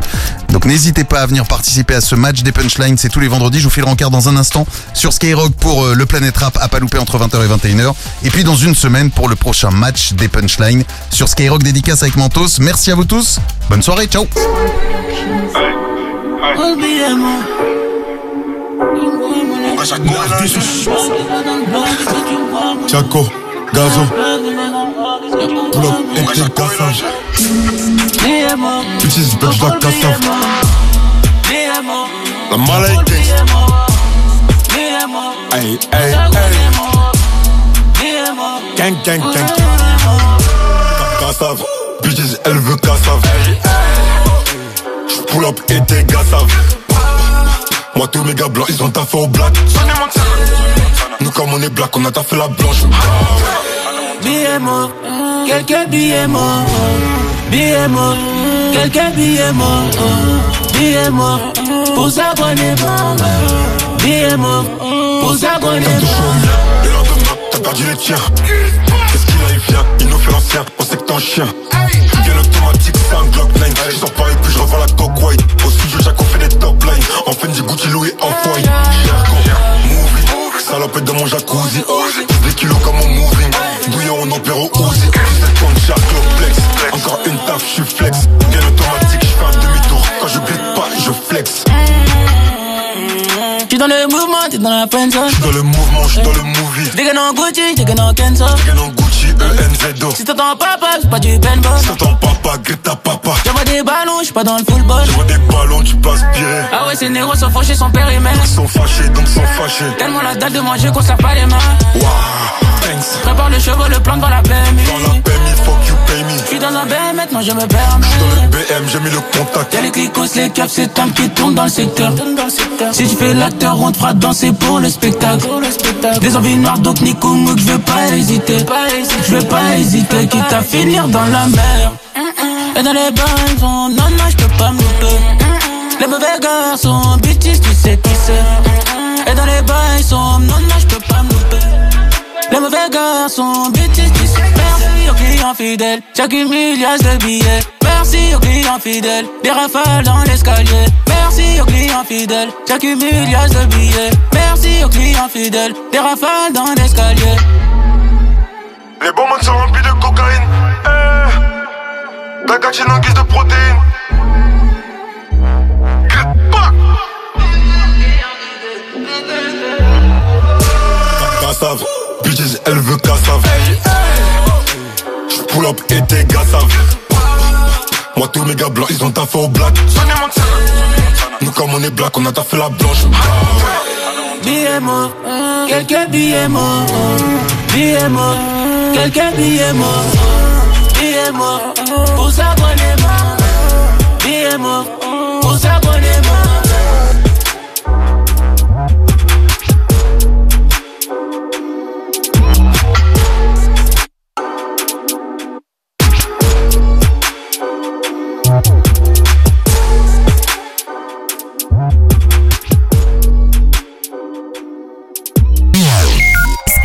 Donc n'hésitez pas à venir participer à ce match des punchlines c'est tous les vendredis je vous file le rencard dans un instant sur Skyrock pour euh, le Planète Rap à pas louper entre 20h et 21h et puis dans une semaine pour le prochain match des punchlines sur Skyrock dédicace avec Mentos. Merci à vous tous. Bonne soirée. Ciao Chaco, Gazo, pull up and take gassage. Bitches, bitch. La mala est gangsta. Hey, hey, hey. Gang, gang, gang. Cassave, bitches, elle veut cassave. Pull up et tes gars savent. Moi, tous mes gars blancs, ils ont taffé au black. Nous, comme on est black, on a taffé la blanche. Billets morts, quelques billets morts. Billets morts, quelques billets morts. Billets morts, pour s'abonner Billets morts, pour s'abonner Le lendemain, t'as perdu les tiens. Qu'est-ce qu'il a, il vient, il nous fait l'ancien, on sait que t'es un chien. Bien automatique, c'est un Glock 9. Je sors pas et puis je revends la coque white. Au studio, on fait des top lines. En Fendi, Gucci, Louis, Off-White. Movie, salopette dans mon jacuzzi. 10 kilos comme mon moving. Bouillon, on opère au Uzi. 17 points de Jack, Flex. Encore une taf, je suis flex. Bien automatique, je fais un demi-tour. Quand je glisse pas, je flex. J'suis dans le mouvement, t'es dans la peinture. J'suis dans le mouvement, j'suis dans le movie. Des gars dans Gucci, des gars dans Kenzo. Des gars dans Gucci, E-N-Z-O. Si t'entends papa, c'est pas du Ben Si t'entends papa, Greta papa. J'envoie des ballons, j'suis pas dans le football. J'envoie des ballons, tu passes bien. Ah ouais, ces négros sont fâchés, son père et mère. Ils sont fâchés, donc sont fâchés. Tellement la dalle de manger qu'on sert pas les mains. Waouh, thanks. Prépare le chevaux, le plan devant la PMI. Dans la PMI, fuck you, pay me. J'suis dans un BM, maintenant je me permets. Dans le BM, j'ai mis le contact. Y'a les clicos, les caps, c'est qui tourne dans le secteur. Si tu fais l'acteur, on te fera danser pour le spectacle. Des envies noires, donc Nico Mouk, je veux pas hésiter. Je veux pas hésiter, quitte à finir dans la mer. Et dans les bains, non, non, je peux pas me louper. Les mauvais garçons, bitches, tu sais qui c'est. Et dans les bains, sont, non, non, je peux pas me louper. Les mauvais garçons, bitches, tu sais. Merci aux clients fidèles, j'accumule liasse de billets. Merci aux clients fidèles, des rafales dans l'escalier. Merci aux clients fidèles, j'accumule liasse de billets. Merci aux clients fidèles, des rafales dans l'escalier. Les bonbons sont remplis de cocaïne. Eh, gatine en guise de protéines. Elle veut cassave. Pull up et tes gars savent. Moi, tous mes gars blancs, ils ont taffé au black. Nous, comme on est black, on a taffé la blanche. Billets morts, quelques billets morts. Billets morts, quelques billets morts. Billets morts, pour s'abonner Billets morts,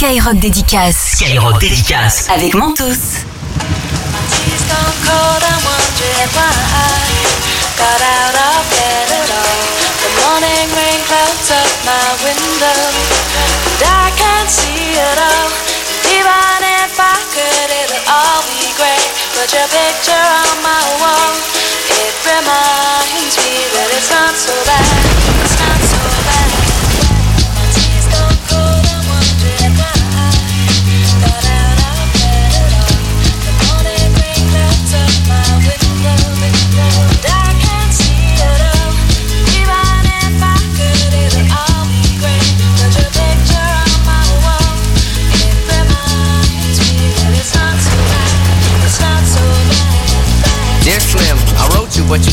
Skyrock dédicace. Skyrock dédicace. Avec Mentos. Tears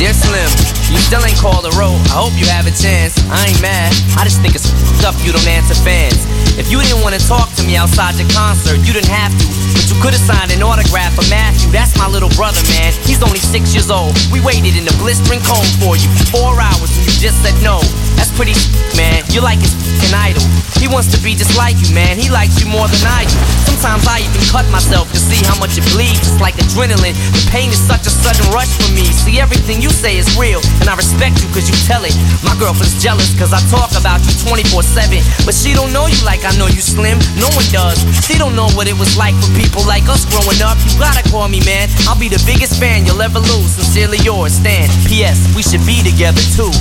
Dear Slim, you still ain't called a road. I hope you have a chance. I ain't mad. I just think it's stuff you don't answer fans. If you didn't want to talk to me outside your concert, you didn't have to. But you could have signed an autograph for Matthew. That's my little brother, man. He's only six years old. We waited in the blistering cold for you four hours and you just said no. That's pretty man. You're like his f***ing idol. He wants to be just like you, man. He likes you more than I do. Sometimes I even cut myself to see how much it bleeds. It's like adrenaline. The pain is such a sudden rush for me. See, everything you say is real, and I respect you cause you tell it. My girlfriend's jealous cause I talk about you 24 7. But she don't know you like I know you slim. No one does. She don't know what it was like for people like us growing up. You gotta call me, man. I'll be the biggest fan you'll ever lose. Sincerely yours, Stan. P.S. We should be together too.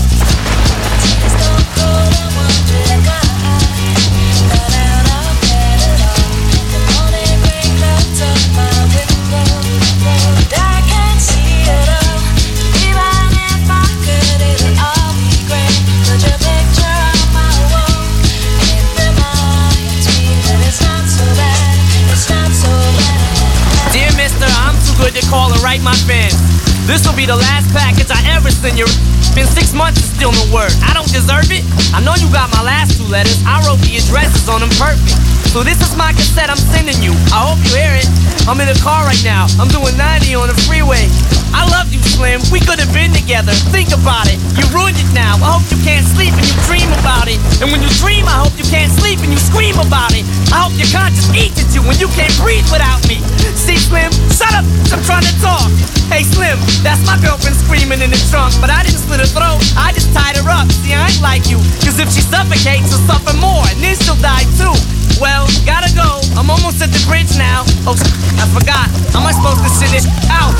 I'm too good to call and write my fans. This will be the last package I ever send you. Been six months and still no word. I don't deserve it. I know you got my last two letters. I wrote the addresses on them perfect. So this is my cassette I'm sending you. I hope you hear it. I'm in the car right now. I'm doing 90 on the freeway. I love you, Slim. We could have been together. Think about it. You ruined it now. I hope you can't sleep and you dream about it. And when you dream, I hope you can't sleep and you scream about it. I hope your conscience eats at you when you can't breathe without me. See, Slim, shut up. I'm trying to talk. Hey, Slim, that's my girlfriend screaming in the trunk. But I didn't slit her throat. I just tied her up. See, I ain't like you. Cause if she suffocates, she'll suffer more. And then she'll die too. Well, gotta go. I'm almost at the bridge now. Oh, I forgot. How am I supposed to send this out?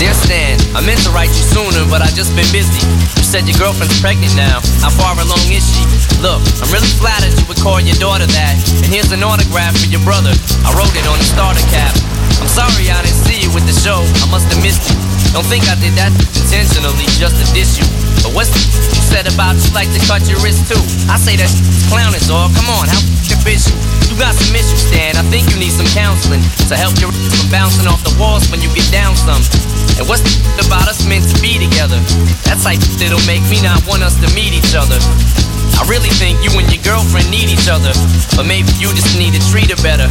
Dear Stan, I meant to write you sooner, but I just been busy. You said your girlfriend's pregnant now. How far along is she? Look, I'm really flattered you would call your daughter that. And here's an autograph for your brother. I wrote it on the starter cap. I'm sorry I didn't see you with the show. I must have missed you. Don't think I did that intentionally just to diss you. But what's the you said about you like to cut your wrist too? I say that clowning, dog. Come on, how f***ing bitch you? You got some issues, Stan. I think you need some counseling to help your from bouncing off the walls when you get down some. And what's the about us meant to be together? That's like that'll make me not want us to meet each other. I really think you and your girlfriend need each other, but maybe you just need to treat her better.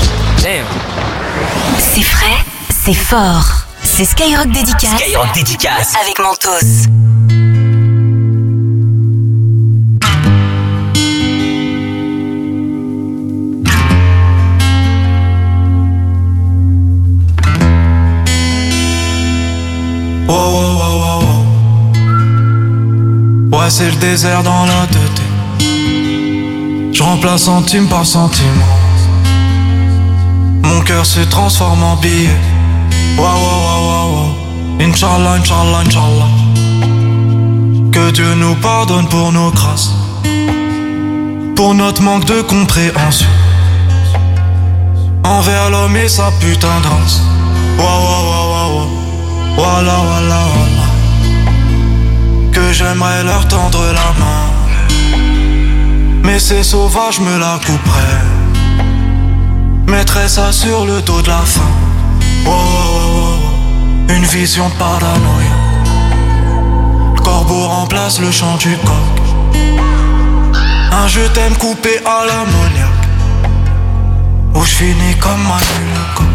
Damn. C'est frais, c'est fort. C'est Skyrock Dédicace. Skyrock Dédicace. Avec Mentos. Oh, oh, oh. Ouais, c'est le désert dans la tête. Je remplace centime par centime. Mon cœur se transforme en billet. Wow, wow, wow. Inch'Allah, Inch'Allah, Inch'Allah. Que Dieu nous pardonne pour nos grâces. Pour notre manque de compréhension. Envers l'homme et sa putain de race. Wow, wow, wow. Voilà, voilà, voilà. Que j'aimerais leur tendre la main. Mais ces sauvages me la couperaient. Mettrais ça sur le dos de la faim. Wow, wow, wow, wow. Une vision paranoïa. Le corbeau remplace le chant du coq. Un je t'aime coupé à l'ammoniaque. Où je finis comme Manu le coq.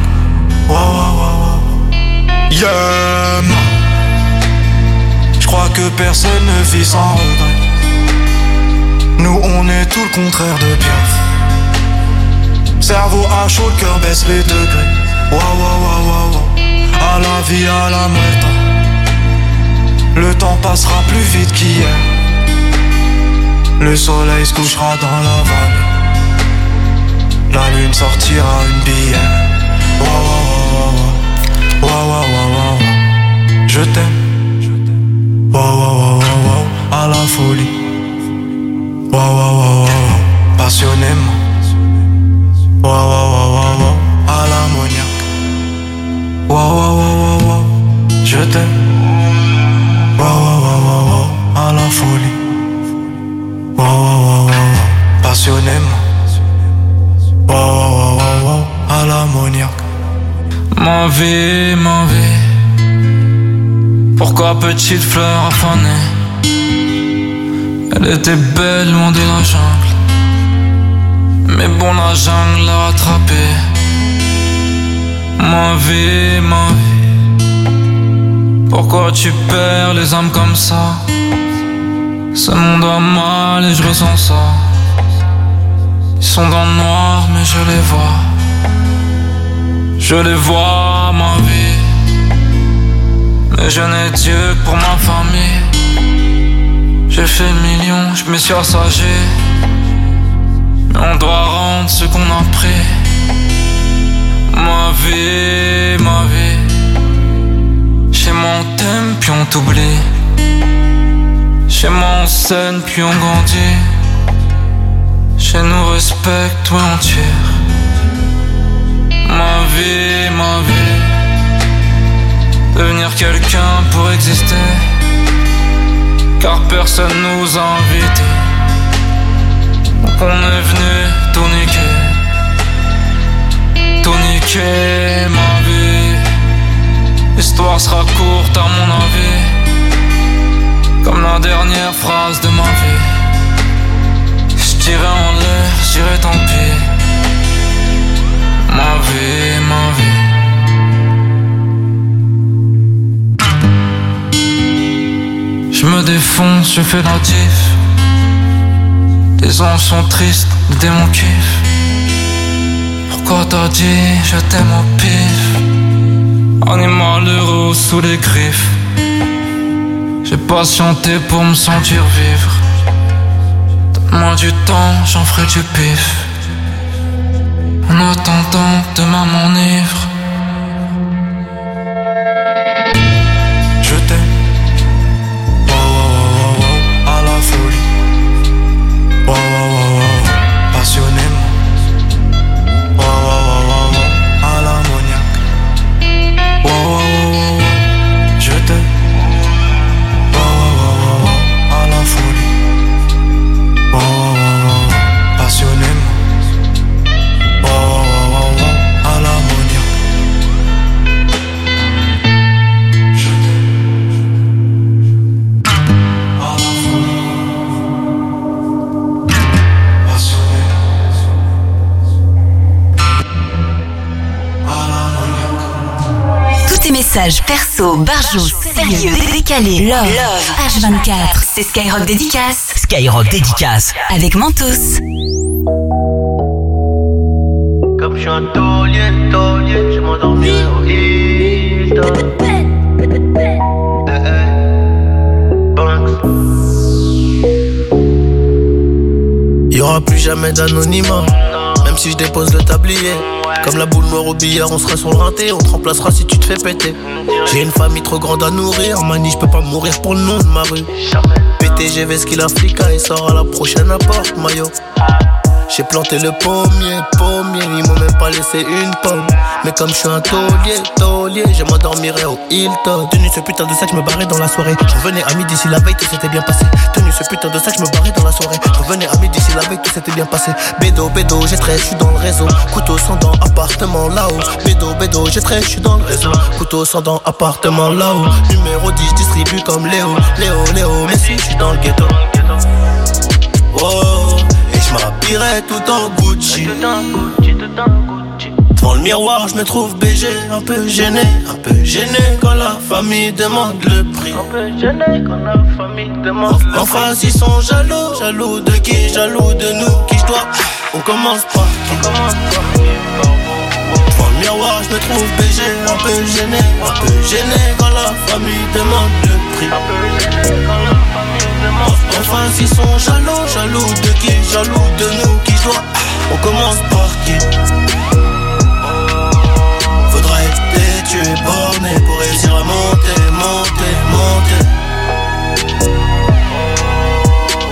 Yeah, Je crois que personne ne vit sans regret. Nous, on est tout le contraire de Piaf. Cerveau à chaud, le cœur baisse les degrés. Wow, wow, wow, wow. À la vie, à la muerte. Le temps passera plus vite qu'hier. Le soleil se couchera dans la vallée. sortira une billet. Wow, wow, wow, wow, wow, wow, wow, wow. Je t'aime. Wow, wow, wow, wow, à la folie. Wow, wow, wow, wow, passionnément. Wow, wow, wow, wow, à l'ammoniaque. Wow, wow, wow, wow, wow, je t'aime. Wow, wow, wow, wow, à la folie. Wow, wow, wow, wow, passionnément. Wow, wow, wow, wow, à l'ammoniaque. Ma vie, ma. Pourquoi petite fleur affanée Elle était belle loin de la jungle. Mais bon, la jungle l'a rattrapée. Ma vie, ma vie. Pourquoi tu perds les âmes comme ça? Ce monde va mal et je ressens ça. Ils sont dans le noir, mais je les vois. Je les vois, ma vie. Mais je n'ai Dieu que pour ma famille. J'ai fait million, je me suis assagé. On doit rendre ce qu'on a pris. Ma vie, ma vie. Chez moi on t'aime, puis on t'oublie. Chez moi on scène, puis on grandit. Chez nous respecte, ouais on tire. Ma vie, ma vie. Devenir quelqu'un pour exister. Car personne nous a invités. On est venu tout niquer. Ma vie. L'histoire sera courte à mon avis. Comme la dernière phrase de ma vie. Je tirais en l'air, je dirais tant pis. Ma vie, ma vie. Je me défonce, je fais la diff. Les anges sont tristes, les démons kiffent. Pourquoi t'as dit je t'aime au pif? Animal heureux sous les griffes. J'ai patienté pour me sentir vivre. Donne-moi du temps, j'en ferai du pif. En attendant demain m'enivre. Je perso, barjou, sérieux, décalés, love, H24, c'est Skyrock Dédicace. Skyrock Dédicace. Avec Mentos. Comme je suis un taulier, taulier, je m'endormirai au Hilton. Eh, eh, Banks. Y aura plus jamais d'anonymat. Si je dépose le tablier. Comme la boule noire au billard, on sera sur le rinté. On te remplacera si tu te fais péter. J'ai une famille trop grande à nourrir. Mani, je peux pas mourir pour le nom de ma rue. PTG, Veski, l'Africa. Et sort à la prochaine apporte, maillot. J'ai planté le pommier, pommier, ils m'ont même pas laissé une pomme. Mais comme je suis un taulier, taulier, je m'endormirai au Hilton. Tenu ce putain de sac, je me barrais dans la soirée. Je revenais à midi si la veille tout s'était bien passé. Tenu ce putain de sac, je me barrais dans la soirée. Je revenais à midi si la veille tout s'était bien passé. Bédo, bédo, j'ai très, je suis dans le réseau. Couteau sans dents, appartement là-haut. Bédo, bédo, j'ai très, je suis dans le réseau. Couteau sans dents, appartement là-haut. Numéro 10, distribue comme Léo. Léo, Léo, mais si je suis dans le ghetto. Oh, m'habillerai tout en Gucci. Devant le miroir, je me trouve BG, un peu gêné, un peu gêné quand la famille demande le prix. Un peu gêné quand la famille demande le prix. En face, ils sont jaloux, jaloux de qui, jaloux de nous, qui je dois? On commence par qui? Devant le miroir, je me trouve BG, un peu gêné, un peu gêné quand la famille demande le prix. Un peu gêné quand la famille Enfin s'ils sont jaloux, jaloux de qui? Jaloux de nous qui jouent ah, On commence par qui? Faudrait être tu es borné Pour réussir à monter, monter, monter.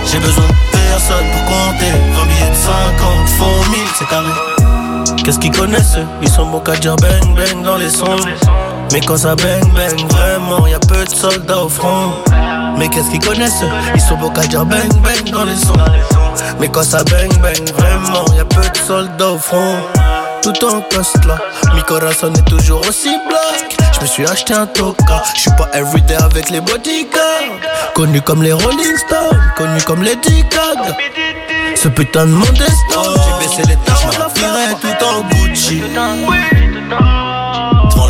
J'ai besoin de personne pour compter. 20 de 50 font 1000 c'est carré. Qu'est-ce qu'ils connaissent Ils sont bons qu'à dire bang bang dans les sons. Mais quand ça bang bang vraiment Y'a peu de soldats au front. Mais qu'est-ce qu'ils connaissent Ils sont bons qu'à dire bang bang dans les sons Mais quand ça bang bang vraiment y a peu de soldats au front tout en poste là. Mi corazon est toujours aussi bloc. Je me suis acheté un toka. Je suis pas everyday avec les bodyguards. Connu comme les Rolling Stones, connu comme les Gaga. Ce putain de stone. J'ai baissé les je m'habillerai tout en Gucci.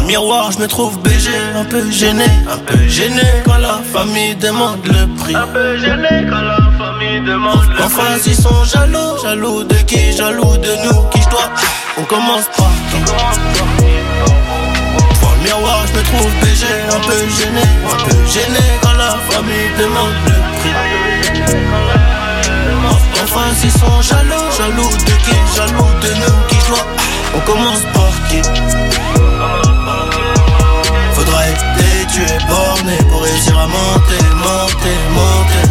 Miroir, je me trouve BG, un peu gêné, un peu gêné quand la famille demande le prix. Un peu gêné quand la famille demande le prix. En face, ils sont jaloux, jaloux de qui, jaloux de nous, qui je dois? On commence par qui Devant le miroir, je me trouve BG, un peu gêné, un peu gêné quand la famille demande le prix. En face, ils sont jaloux, jaloux de qui, jaloux de nous, qui je dois? On commence par qui tu es borné pour réussir à monter, monter, monter.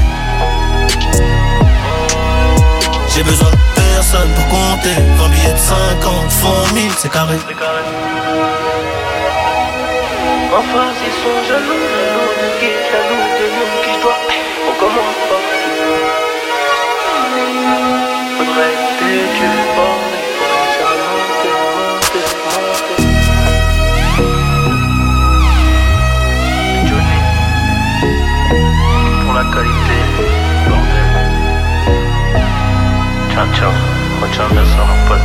J'ai besoin de personne pour compter 20 billets de 50, font 1000, c'est carré. Enfin, ils sont jaloux, jaloux de qui, jaloux de nous, qui je dois. On commence tu Ciao, ciao. Ça, mon pote.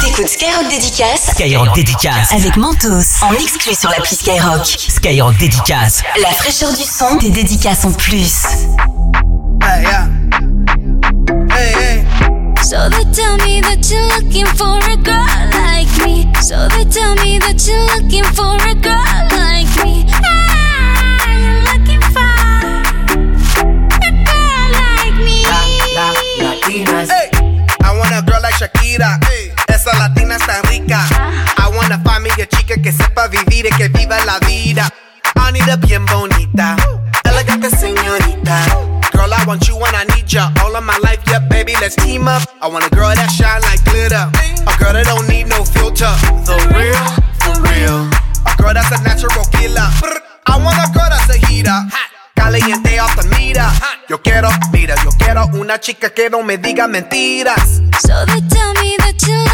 T'écoutes Skyrock Dédicace Skyrock Dédicace. avec Mentos en exclu sur l'appli Skyrock. Skyrock Dédicace. La fraîcheur du son, des dédicaces en plus. Hey, yeah. Hey, hey. So they tell me that you're looking for a girl like me. So they tell me that you're looking for a girl vivir y que viva la vida. Anita bien bonita, elegante señorita. Girl, I want you and I need ya all of my life. Yeah, baby, let's team up. I want a girl that shine like glitter, a girl that don't need no filter. The real, for real. A girl that's a natural killer. I want a girl that's a heater. Caliente off the meter. Yo quiero, mira, yo quiero una chica que no me diga mentiras. So they tell me that for